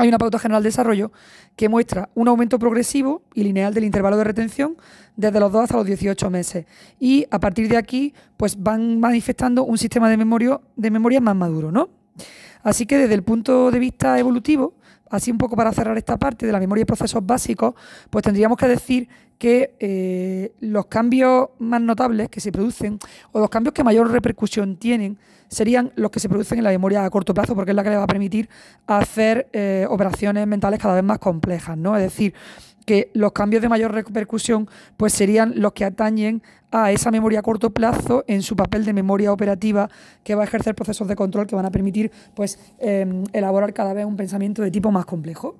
S1: hay una pauta general de desarrollo que muestra un aumento progresivo y lineal del intervalo de retención desde los 2 hasta los 18 meses. Y a partir de aquí, pues van manifestando un sistema de memoria, de memoria más maduro, ¿no? Así que desde el punto de vista evolutivo, así un poco para cerrar esta parte de la memoria y procesos básicos, pues tendríamos que decir que eh, los cambios más notables que se producen o los cambios que mayor repercusión tienen serían los que se producen en la memoria a corto plazo porque es la que le va a permitir hacer eh, operaciones mentales cada vez más complejas, ¿no? Es decir, que los cambios de mayor repercusión pues serían los que atañen a esa memoria a corto plazo en su papel de memoria operativa que va a ejercer procesos de control que van a permitir pues em, elaborar cada vez un pensamiento de tipo más complejo.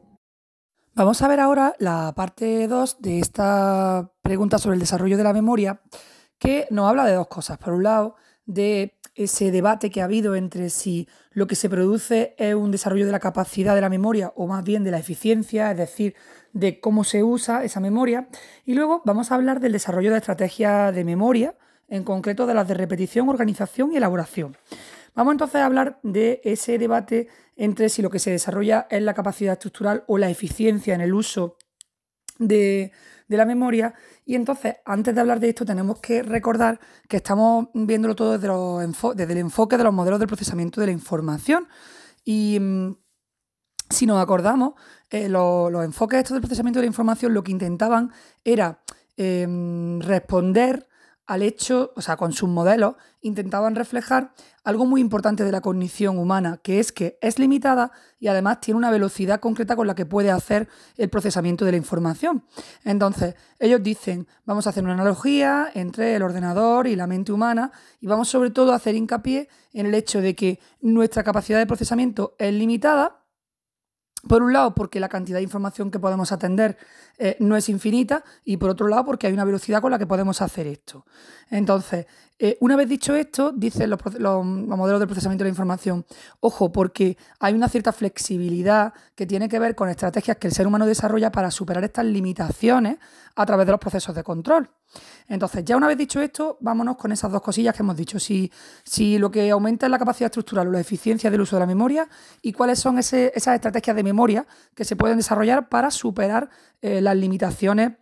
S1: Vamos a ver ahora la parte 2 de esta pregunta sobre el desarrollo de la memoria, que nos habla de dos cosas. Por un lado, de ese debate que ha habido entre si lo que se produce es un desarrollo de la capacidad de la memoria o más bien de la eficiencia, es decir, de cómo se usa esa memoria. Y luego vamos a hablar del desarrollo de estrategias de memoria, en concreto de las de repetición, organización y elaboración. Vamos entonces a hablar de ese debate entre si lo que se desarrolla es la capacidad estructural o la eficiencia en el uso de, de la memoria. Y entonces, antes de hablar de esto, tenemos que recordar que estamos viéndolo todo desde, desde el enfoque de los modelos del procesamiento de la información. Y mm, si nos acordamos, eh, los, enfoques estos del procesamiento de la información lo que intentaban era em, responder al hecho, o sea, con sus modelos, intentaban reflejar algo muy importante de la cognición humana, que es que es limitada y además tiene una velocidad concreta con la que puede hacer el procesamiento de la información. Entonces, ellos dicen, vamos a hacer una analogía entre el ordenador y la mente humana y vamos sobre todo a hacer hincapié en el hecho de que nuestra capacidad de procesamiento es limitada, por un lado, porque la cantidad de información que podemos atender eh, no es infinita y por otro lado, porque hay una velocidad con la que podemos hacer esto. Entonces, eh, una vez dicho esto, dicen los, modelos de procesamiento de la información, ojo, porque hay una cierta flexibilidad que tiene que ver con estrategias que el ser humano desarrolla para superar estas limitaciones a través de los procesos de control. Entonces, ya una vez dicho esto, vámonos con esas dos cosillas que hemos dicho. Si, si lo que aumenta es la capacidad estructural o la eficiencia del uso de la memoria y cuáles son esas estrategias de memoria que se pueden desarrollar para superar eh, las limitaciones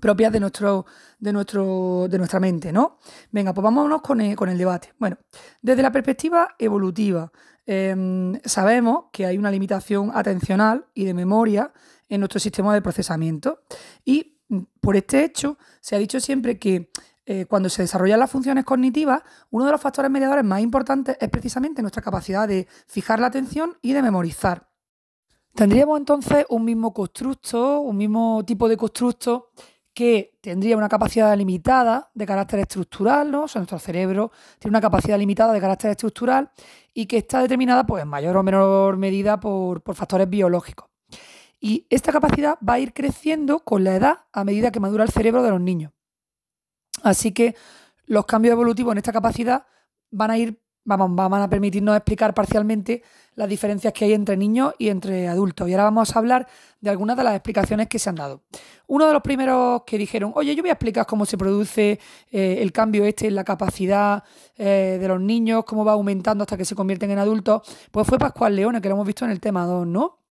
S1: propias de, nuestro, de, nuestro, de nuestra mente, ¿no? Venga, pues vámonos con el, con el debate. Bueno, desde la perspectiva evolutiva, em, sabemos que hay una limitación atencional y de memoria en nuestro sistema de procesamiento. Y por este hecho, se ha dicho siempre que eh, cuando se desarrollan las funciones cognitivas, uno de los factores mediadores más importantes es precisamente nuestra capacidad de fijar la atención y de memorizar. Tendríamos entonces un mismo constructo, un mismo tipo de constructo que tendría una capacidad limitada de carácter estructural, ¿no? O sea, nuestro cerebro tiene una capacidad limitada de carácter estructural y que está determinada, pues, en mayor o menor medida por, por factores biológicos. Y esta capacidad va a ir creciendo con la edad a medida que madura el cerebro de los niños. Así que los cambios evolutivos en esta capacidad van a ir vamos, van a permitirnos explicar parcialmente las diferencias que hay entre niños y entre adultos. Y ahora vamos a hablar de algunas de las explicaciones que se han dado. Uno de los primeros que dijeron, oye, yo voy a explicar cómo se produce eh, el cambio este en la capacidad eh, de los niños, cómo va aumentando hasta que se convierten en adultos, pues fue Pascual Leone, que lo hemos visto en el tema 2, ¿no?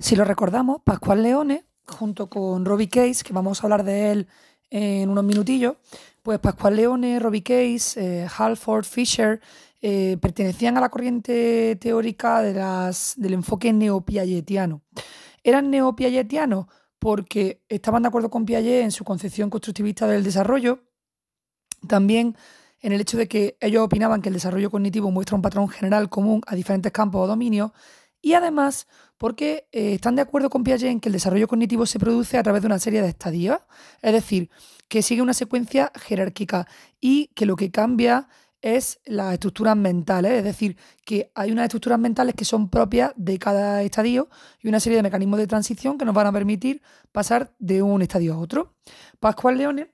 S1: Si lo recordamos, Pascual Leone, junto con Robbie Case, que vamos a hablar de él en unos minutillos, pues Pascual Leone, Robbie Case, eh, Halford, Fisher, eh, pertenecían a la corriente teórica de las, del enfoque neopiagetiano. Eran neopiagetianos porque estaban de acuerdo con Piaget en su concepción constructivista del desarrollo, también en el hecho de que ellos opinaban que el desarrollo cognitivo muestra un patrón general común a diferentes campos o dominios, y además porque eh, están de acuerdo con Piaget en que el desarrollo cognitivo se produce a través de una serie de estadios, es decir, que sigue una secuencia jerárquica y que lo que cambia es las estructuras mentales, es decir, que hay unas estructuras mentales que son propias de cada estadio y una serie de mecanismos de transición que nos van a permitir pasar de un estadio a otro. Pascual Leone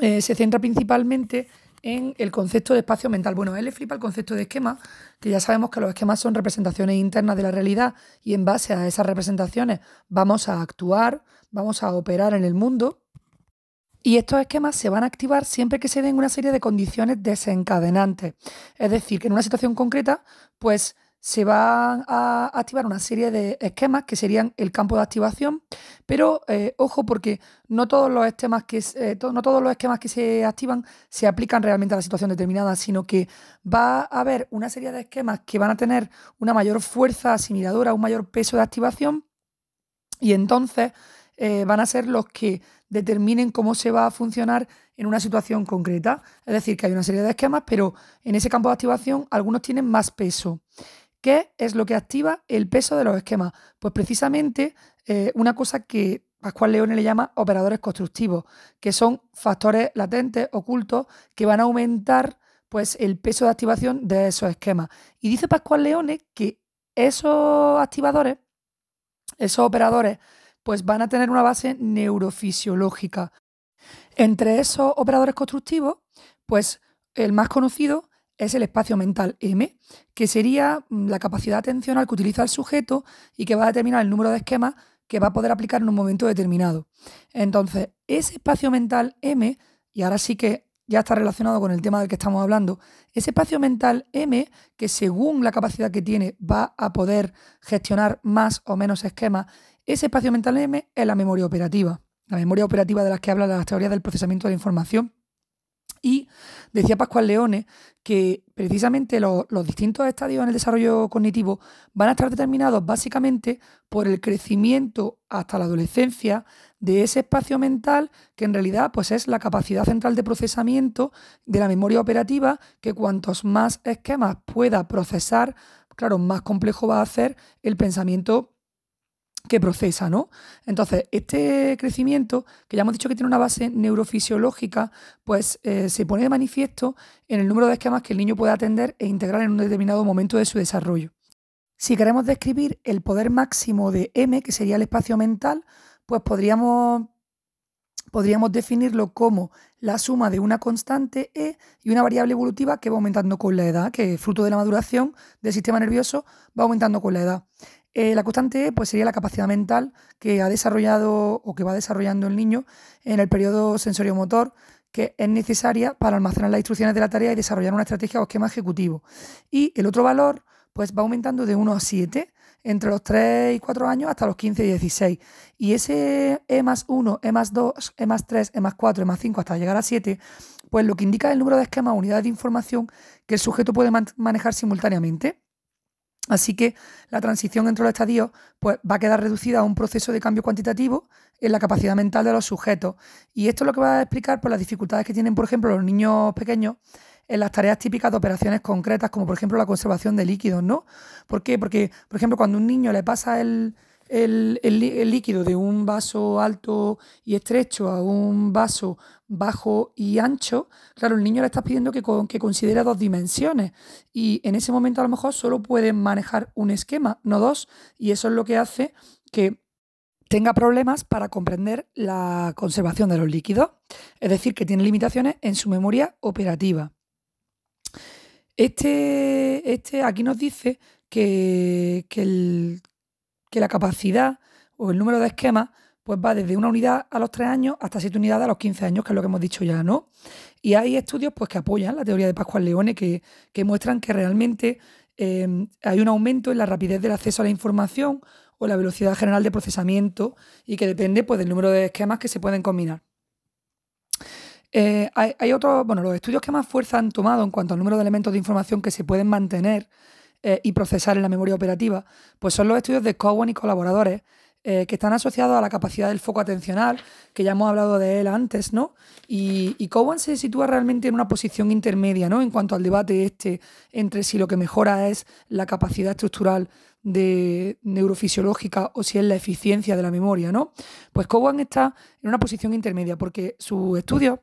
S1: eh, se centra principalmente en el concepto de espacio mental. Bueno, él le flipa el concepto de esquema, que ya sabemos que los esquemas son representaciones internas de la realidad y en base a esas representaciones vamos a actuar, vamos a operar en el mundo. Y estos esquemas se van a activar siempre que se den una serie de condiciones desencadenantes. Es decir, que en una situación concreta, pues se van a activar una serie de esquemas que serían el campo de activación, pero eh, ojo porque no todos los esquemas que eh, no todos los esquemas que se activan se aplican realmente a la situación determinada, sino que va a haber una serie de esquemas que van a tener una mayor fuerza asimiladora, un mayor peso de activación, y entonces eh, van a ser los que determinen cómo se va a funcionar en una situación concreta. Es decir, que hay una serie de esquemas, pero en ese campo de activación algunos tienen más peso. ¿Qué es lo que activa el peso de los esquemas? Pues precisamente eh, una cosa que Pascual Leone le llama operadores constructivos, que son factores latentes, ocultos, que van a aumentar pues, el peso de activación de esos esquemas. Y dice Pascual Leone que esos activadores, esos operadores, pues van a tener una base neurofisiológica. Entre esos operadores constructivos, pues el más conocido es el espacio mental M, que sería mm, la capacidad atencional que utiliza el sujeto y que va a determinar el número de esquemas que va a poder aplicar en un momento determinado. Entonces, ese espacio mental M, y ahora sí que ya está relacionado con el tema del que estamos hablando, ese espacio mental M, que según la capacidad que tiene va a poder gestionar más o menos esquemas, ese espacio mental M es la memoria operativa, la memoria operativa de las que habla las teorías del procesamiento de la información y decía Pascual Leone que precisamente los, distintos estadios en el desarrollo cognitivo van a estar determinados básicamente por el crecimiento hasta la adolescencia de ese espacio mental que en realidad pues es la capacidad central de procesamiento de la memoria operativa que cuantos más esquemas pueda procesar, claro, más complejo va a ser el pensamiento que procesa, ¿no? Entonces, este crecimiento, que ya hemos dicho que tiene una base neurofisiológica, pues eh, se pone de manifiesto en el número de esquemas que el niño puede atender e integrar en un determinado momento de su desarrollo. Si queremos describir el poder máximo de M, que sería el espacio mental, pues podríamos, podríamos definirlo como la suma de una constante E y una variable evolutiva que va aumentando con la edad, que fruto de la maduración del sistema nervioso va aumentando con la edad. Eh, la constante pues, sería la capacidad mental que ha desarrollado o que va desarrollando el niño en el periodo sensorio-motor que es necesaria para almacenar las instrucciones de la tarea y desarrollar una estrategia o esquema ejecutivo. Y el otro valor pues, va aumentando de 1 a 7 entre los 3 y 4 años hasta los 15 y 16. Y ese E más 1, E más 2, E más 3, E más 4, E más 5 hasta llegar a 7, pues lo que indica el número de esquemas o unidades de información que el sujeto puede manejar simultáneamente. Así que la transición entre los estadios pues, va a quedar reducida a un proceso de cambio cuantitativo en la capacidad mental de los sujetos. Y esto es lo que va a explicar por las dificultades que tienen, por ejemplo, los niños pequeños en las tareas típicas de operaciones concretas, como por ejemplo la conservación de líquidos, ¿no? ¿Por qué? Porque, por ejemplo, cuando un niño le pasa el, el, líquido de un vaso alto y estrecho a un vaso bajo y ancho, claro, el niño le estás pidiendo que, que considere dos dimensiones y en ese momento a lo mejor solo puede manejar un esquema, no dos, y eso es lo que hace que tenga problemas para comprender la conservación de los líquidos, es decir, que tiene limitaciones en su memoria operativa. Este, este aquí nos dice que, que, el, que la capacidad o el número de esquemas pues va desde una unidad a los 3 años hasta 7 unidades a los 15 años, que es lo que hemos dicho ya, ¿no? Y hay estudios pues, que apoyan la teoría de Pascual Leone, que, muestran que realmente em, hay un aumento en la rapidez del acceso a la información o la velocidad general de procesamiento y que depende pues, del número de esquemas que se pueden combinar. Eh, hay, otros, bueno, los estudios que más fuerza han tomado en cuanto al número de elementos de información que se pueden mantener eh, y procesar en la memoria operativa, pues son los estudios de Cowan y colaboradores, eh, que están asociados a la capacidad del foco atencional, que ya hemos hablado de él antes, ¿no? Y, Cowan se sitúa realmente en una posición intermedia, ¿no? En cuanto al debate este entre si lo que mejora es la capacidad estructural de neurofisiológica o si es la eficiencia de la memoria, ¿no? Pues Cowan está en una posición intermedia porque sus estudios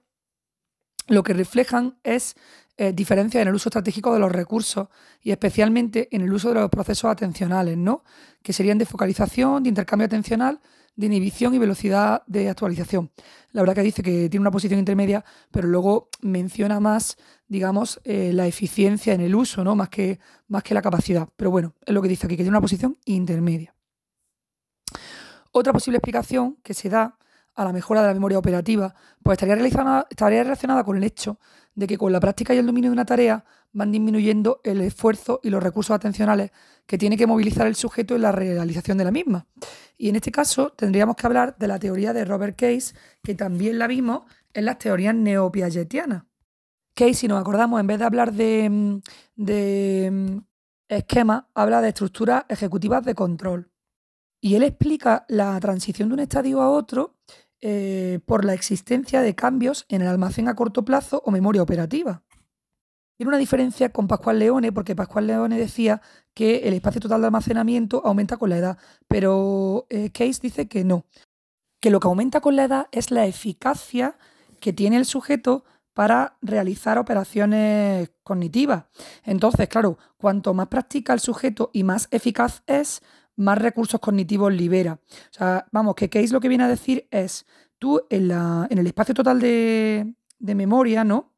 S1: lo que reflejan es eh, diferencia en el uso estratégico de los recursos y especialmente en el uso de los procesos atencionales, ¿no? que serían de focalización, de intercambio atencional, de inhibición y velocidad de actualización. La verdad que dice que tiene una posición intermedia, pero luego menciona más, digamos, eh, la eficiencia en el uso, ¿no? más, que, más que la capacidad. Pero bueno, es lo que dice aquí, que tiene una posición intermedia. Otra posible explicación que se da a la mejora de la memoria operativa, pues estaría, relacionada con el hecho de que con la práctica y el dominio de una tarea van disminuyendo el esfuerzo y los recursos atencionales que tiene que movilizar el sujeto en la realización de la misma. Y en este caso tendríamos que hablar de la teoría de Robert Case, que también la vimos en las teorías neopiagetianas. Case, si nos acordamos, en vez de hablar de, mm, de mm, esquemas, habla de estructuras ejecutivas de control. Y él explica la transición de un estadio a otro eh, por la existencia de cambios en el almacén a corto plazo o memoria operativa. Tiene una diferencia con Pascual Leone, porque Pascual Leone decía que el espacio total de almacenamiento aumenta con la edad, pero eh, Case dice que no. que lo que aumenta con la edad es la eficacia que tiene el sujeto para realizar operaciones cognitivas. Entonces, claro, cuanto más practica el sujeto y más eficaz es, más recursos cognitivos libera. O sea, vamos, que Case lo que viene a decir es, tú en, la, en el espacio total de, de memoria, ¿no?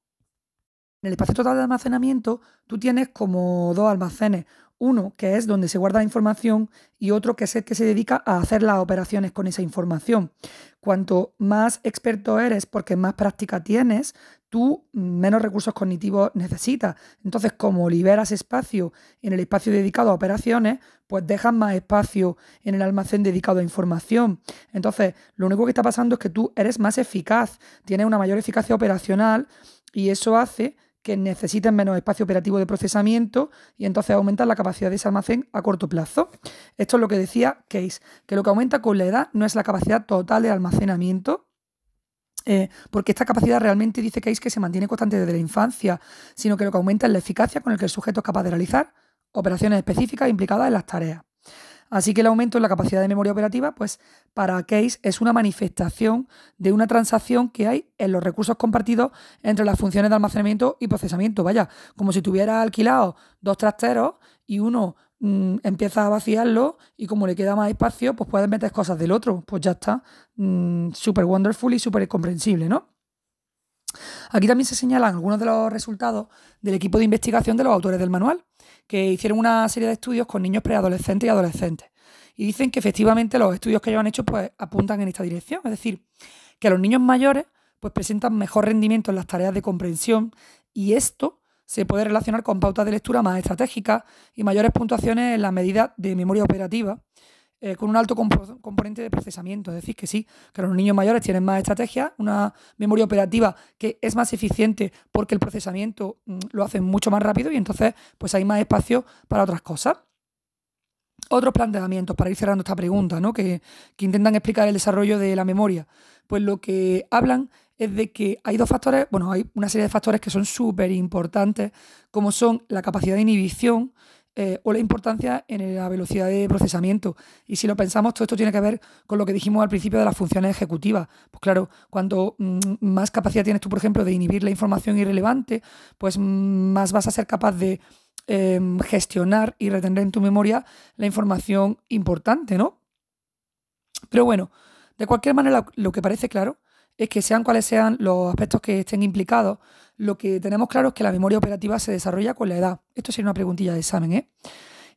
S1: En el espacio total de almacenamiento, tú tienes como dos almacenes. Uno que es donde se guarda la información y otro que es el que se dedica a hacer las operaciones con esa información. Cuanto más experto eres porque más práctica tienes, tú menos recursos cognitivos necesitas. Entonces, como liberas espacio en el espacio dedicado a operaciones, pues dejas más espacio en el almacén dedicado a información. Entonces, lo único que está pasando es que tú eres más eficaz, tienes una mayor eficacia operacional y eso hace que necesiten menos espacio operativo de procesamiento y entonces aumentan la capacidad de ese almacén a corto plazo. Esto es lo que decía Case, que lo que aumenta con la edad no es la capacidad total de almacenamiento, eh, porque esta capacidad realmente dice Case que se mantiene constante desde la infancia, sino que lo que aumenta es la eficacia con la que el sujeto es capaz de realizar operaciones específicas implicadas en las tareas. Así que el aumento en la capacidad de memoria operativa, pues para Case es una manifestación de una transacción que hay en los recursos compartidos entre las funciones de almacenamiento y procesamiento. Vaya, como si tuviera alquilado dos trasteros y uno mm, empieza a vaciarlo y como le queda más espacio, pues puedes meter cosas del otro. Pues ya está. Mm, súper wonderful y súper comprensible, ¿no? Aquí también se señalan algunos de los resultados del equipo de investigación de los autores del manual que hicieron una serie de estudios con niños preadolescentes y adolescentes. Y dicen que efectivamente los estudios que ellos han hecho pues, apuntan en esta dirección. Es decir, que los niños mayores pues, presentan mejor rendimiento en las tareas de comprensión y esto se puede relacionar con pautas de lectura más estratégicas y mayores puntuaciones en la medida de memoria operativa, eh, con un alto componente de procesamiento. Es decir, que sí, que los niños mayores tienen más estrategias, una memoria operativa que es más eficiente porque el procesamiento mm, lo hacen mucho más rápido y entonces pues hay más espacio para otras cosas. Otros planteamientos para ir cerrando esta pregunta, ¿no? que, que intentan explicar el desarrollo de la memoria. Pues lo que hablan es de que hay dos factores, bueno, hay una serie de factores que son súper importantes, como son la capacidad de inhibición eh, o la importancia en la velocidad de procesamiento. Y si lo pensamos, todo esto tiene que ver con lo que dijimos al principio de las funciones ejecutivas. Pues claro, cuanto mm, más capacidad tienes tú, por ejemplo, de inhibir la información irrelevante, pues más vas a ser capaz de em, gestionar y retener en tu memoria la información importante, ¿no? Pero bueno, de cualquier manera, lo que parece claro es que sean cuales sean los aspectos que estén implicados, lo que tenemos claro es que la memoria operativa se desarrolla con la edad. Esto sería una preguntilla de examen, ¿eh?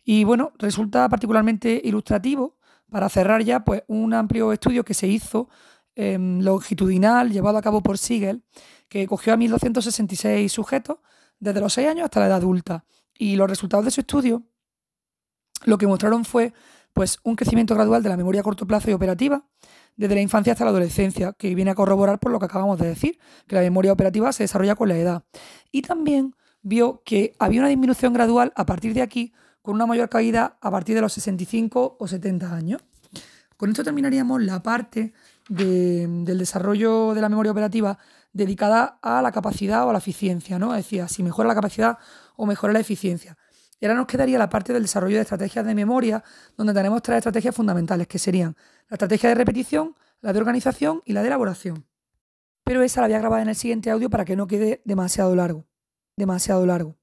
S1: Y bueno, resulta particularmente ilustrativo para cerrar ya pues, un amplio estudio que se hizo em, longitudinal, llevado a cabo por Siegel, que cogió a 1.266 sujetos desde los 6 años hasta la edad adulta. Y los resultados de su estudio lo que mostraron fue pues, un crecimiento gradual de la memoria a corto plazo y operativa, desde la infancia hasta la adolescencia, que viene a corroborar por lo que acabamos de decir, que la memoria operativa se desarrolla con la edad. Y también vio que había una disminución gradual a partir de aquí, con una mayor caída a partir de los 65 o 70 años. Con esto terminaríamos la parte del desarrollo de la memoria operativa dedicada a la capacidad o a la eficiencia, ¿no? Es decir, si mejora la capacidad o mejora la eficiencia. Y ahora nos quedaría la parte del desarrollo de estrategias de memoria, donde tenemos tres estrategias fundamentales, que serían la estrategia de repetición, la de organización y la de elaboración. Pero esa la voy a grabar en el siguiente audio para que no quede demasiado largo. Demasiado largo.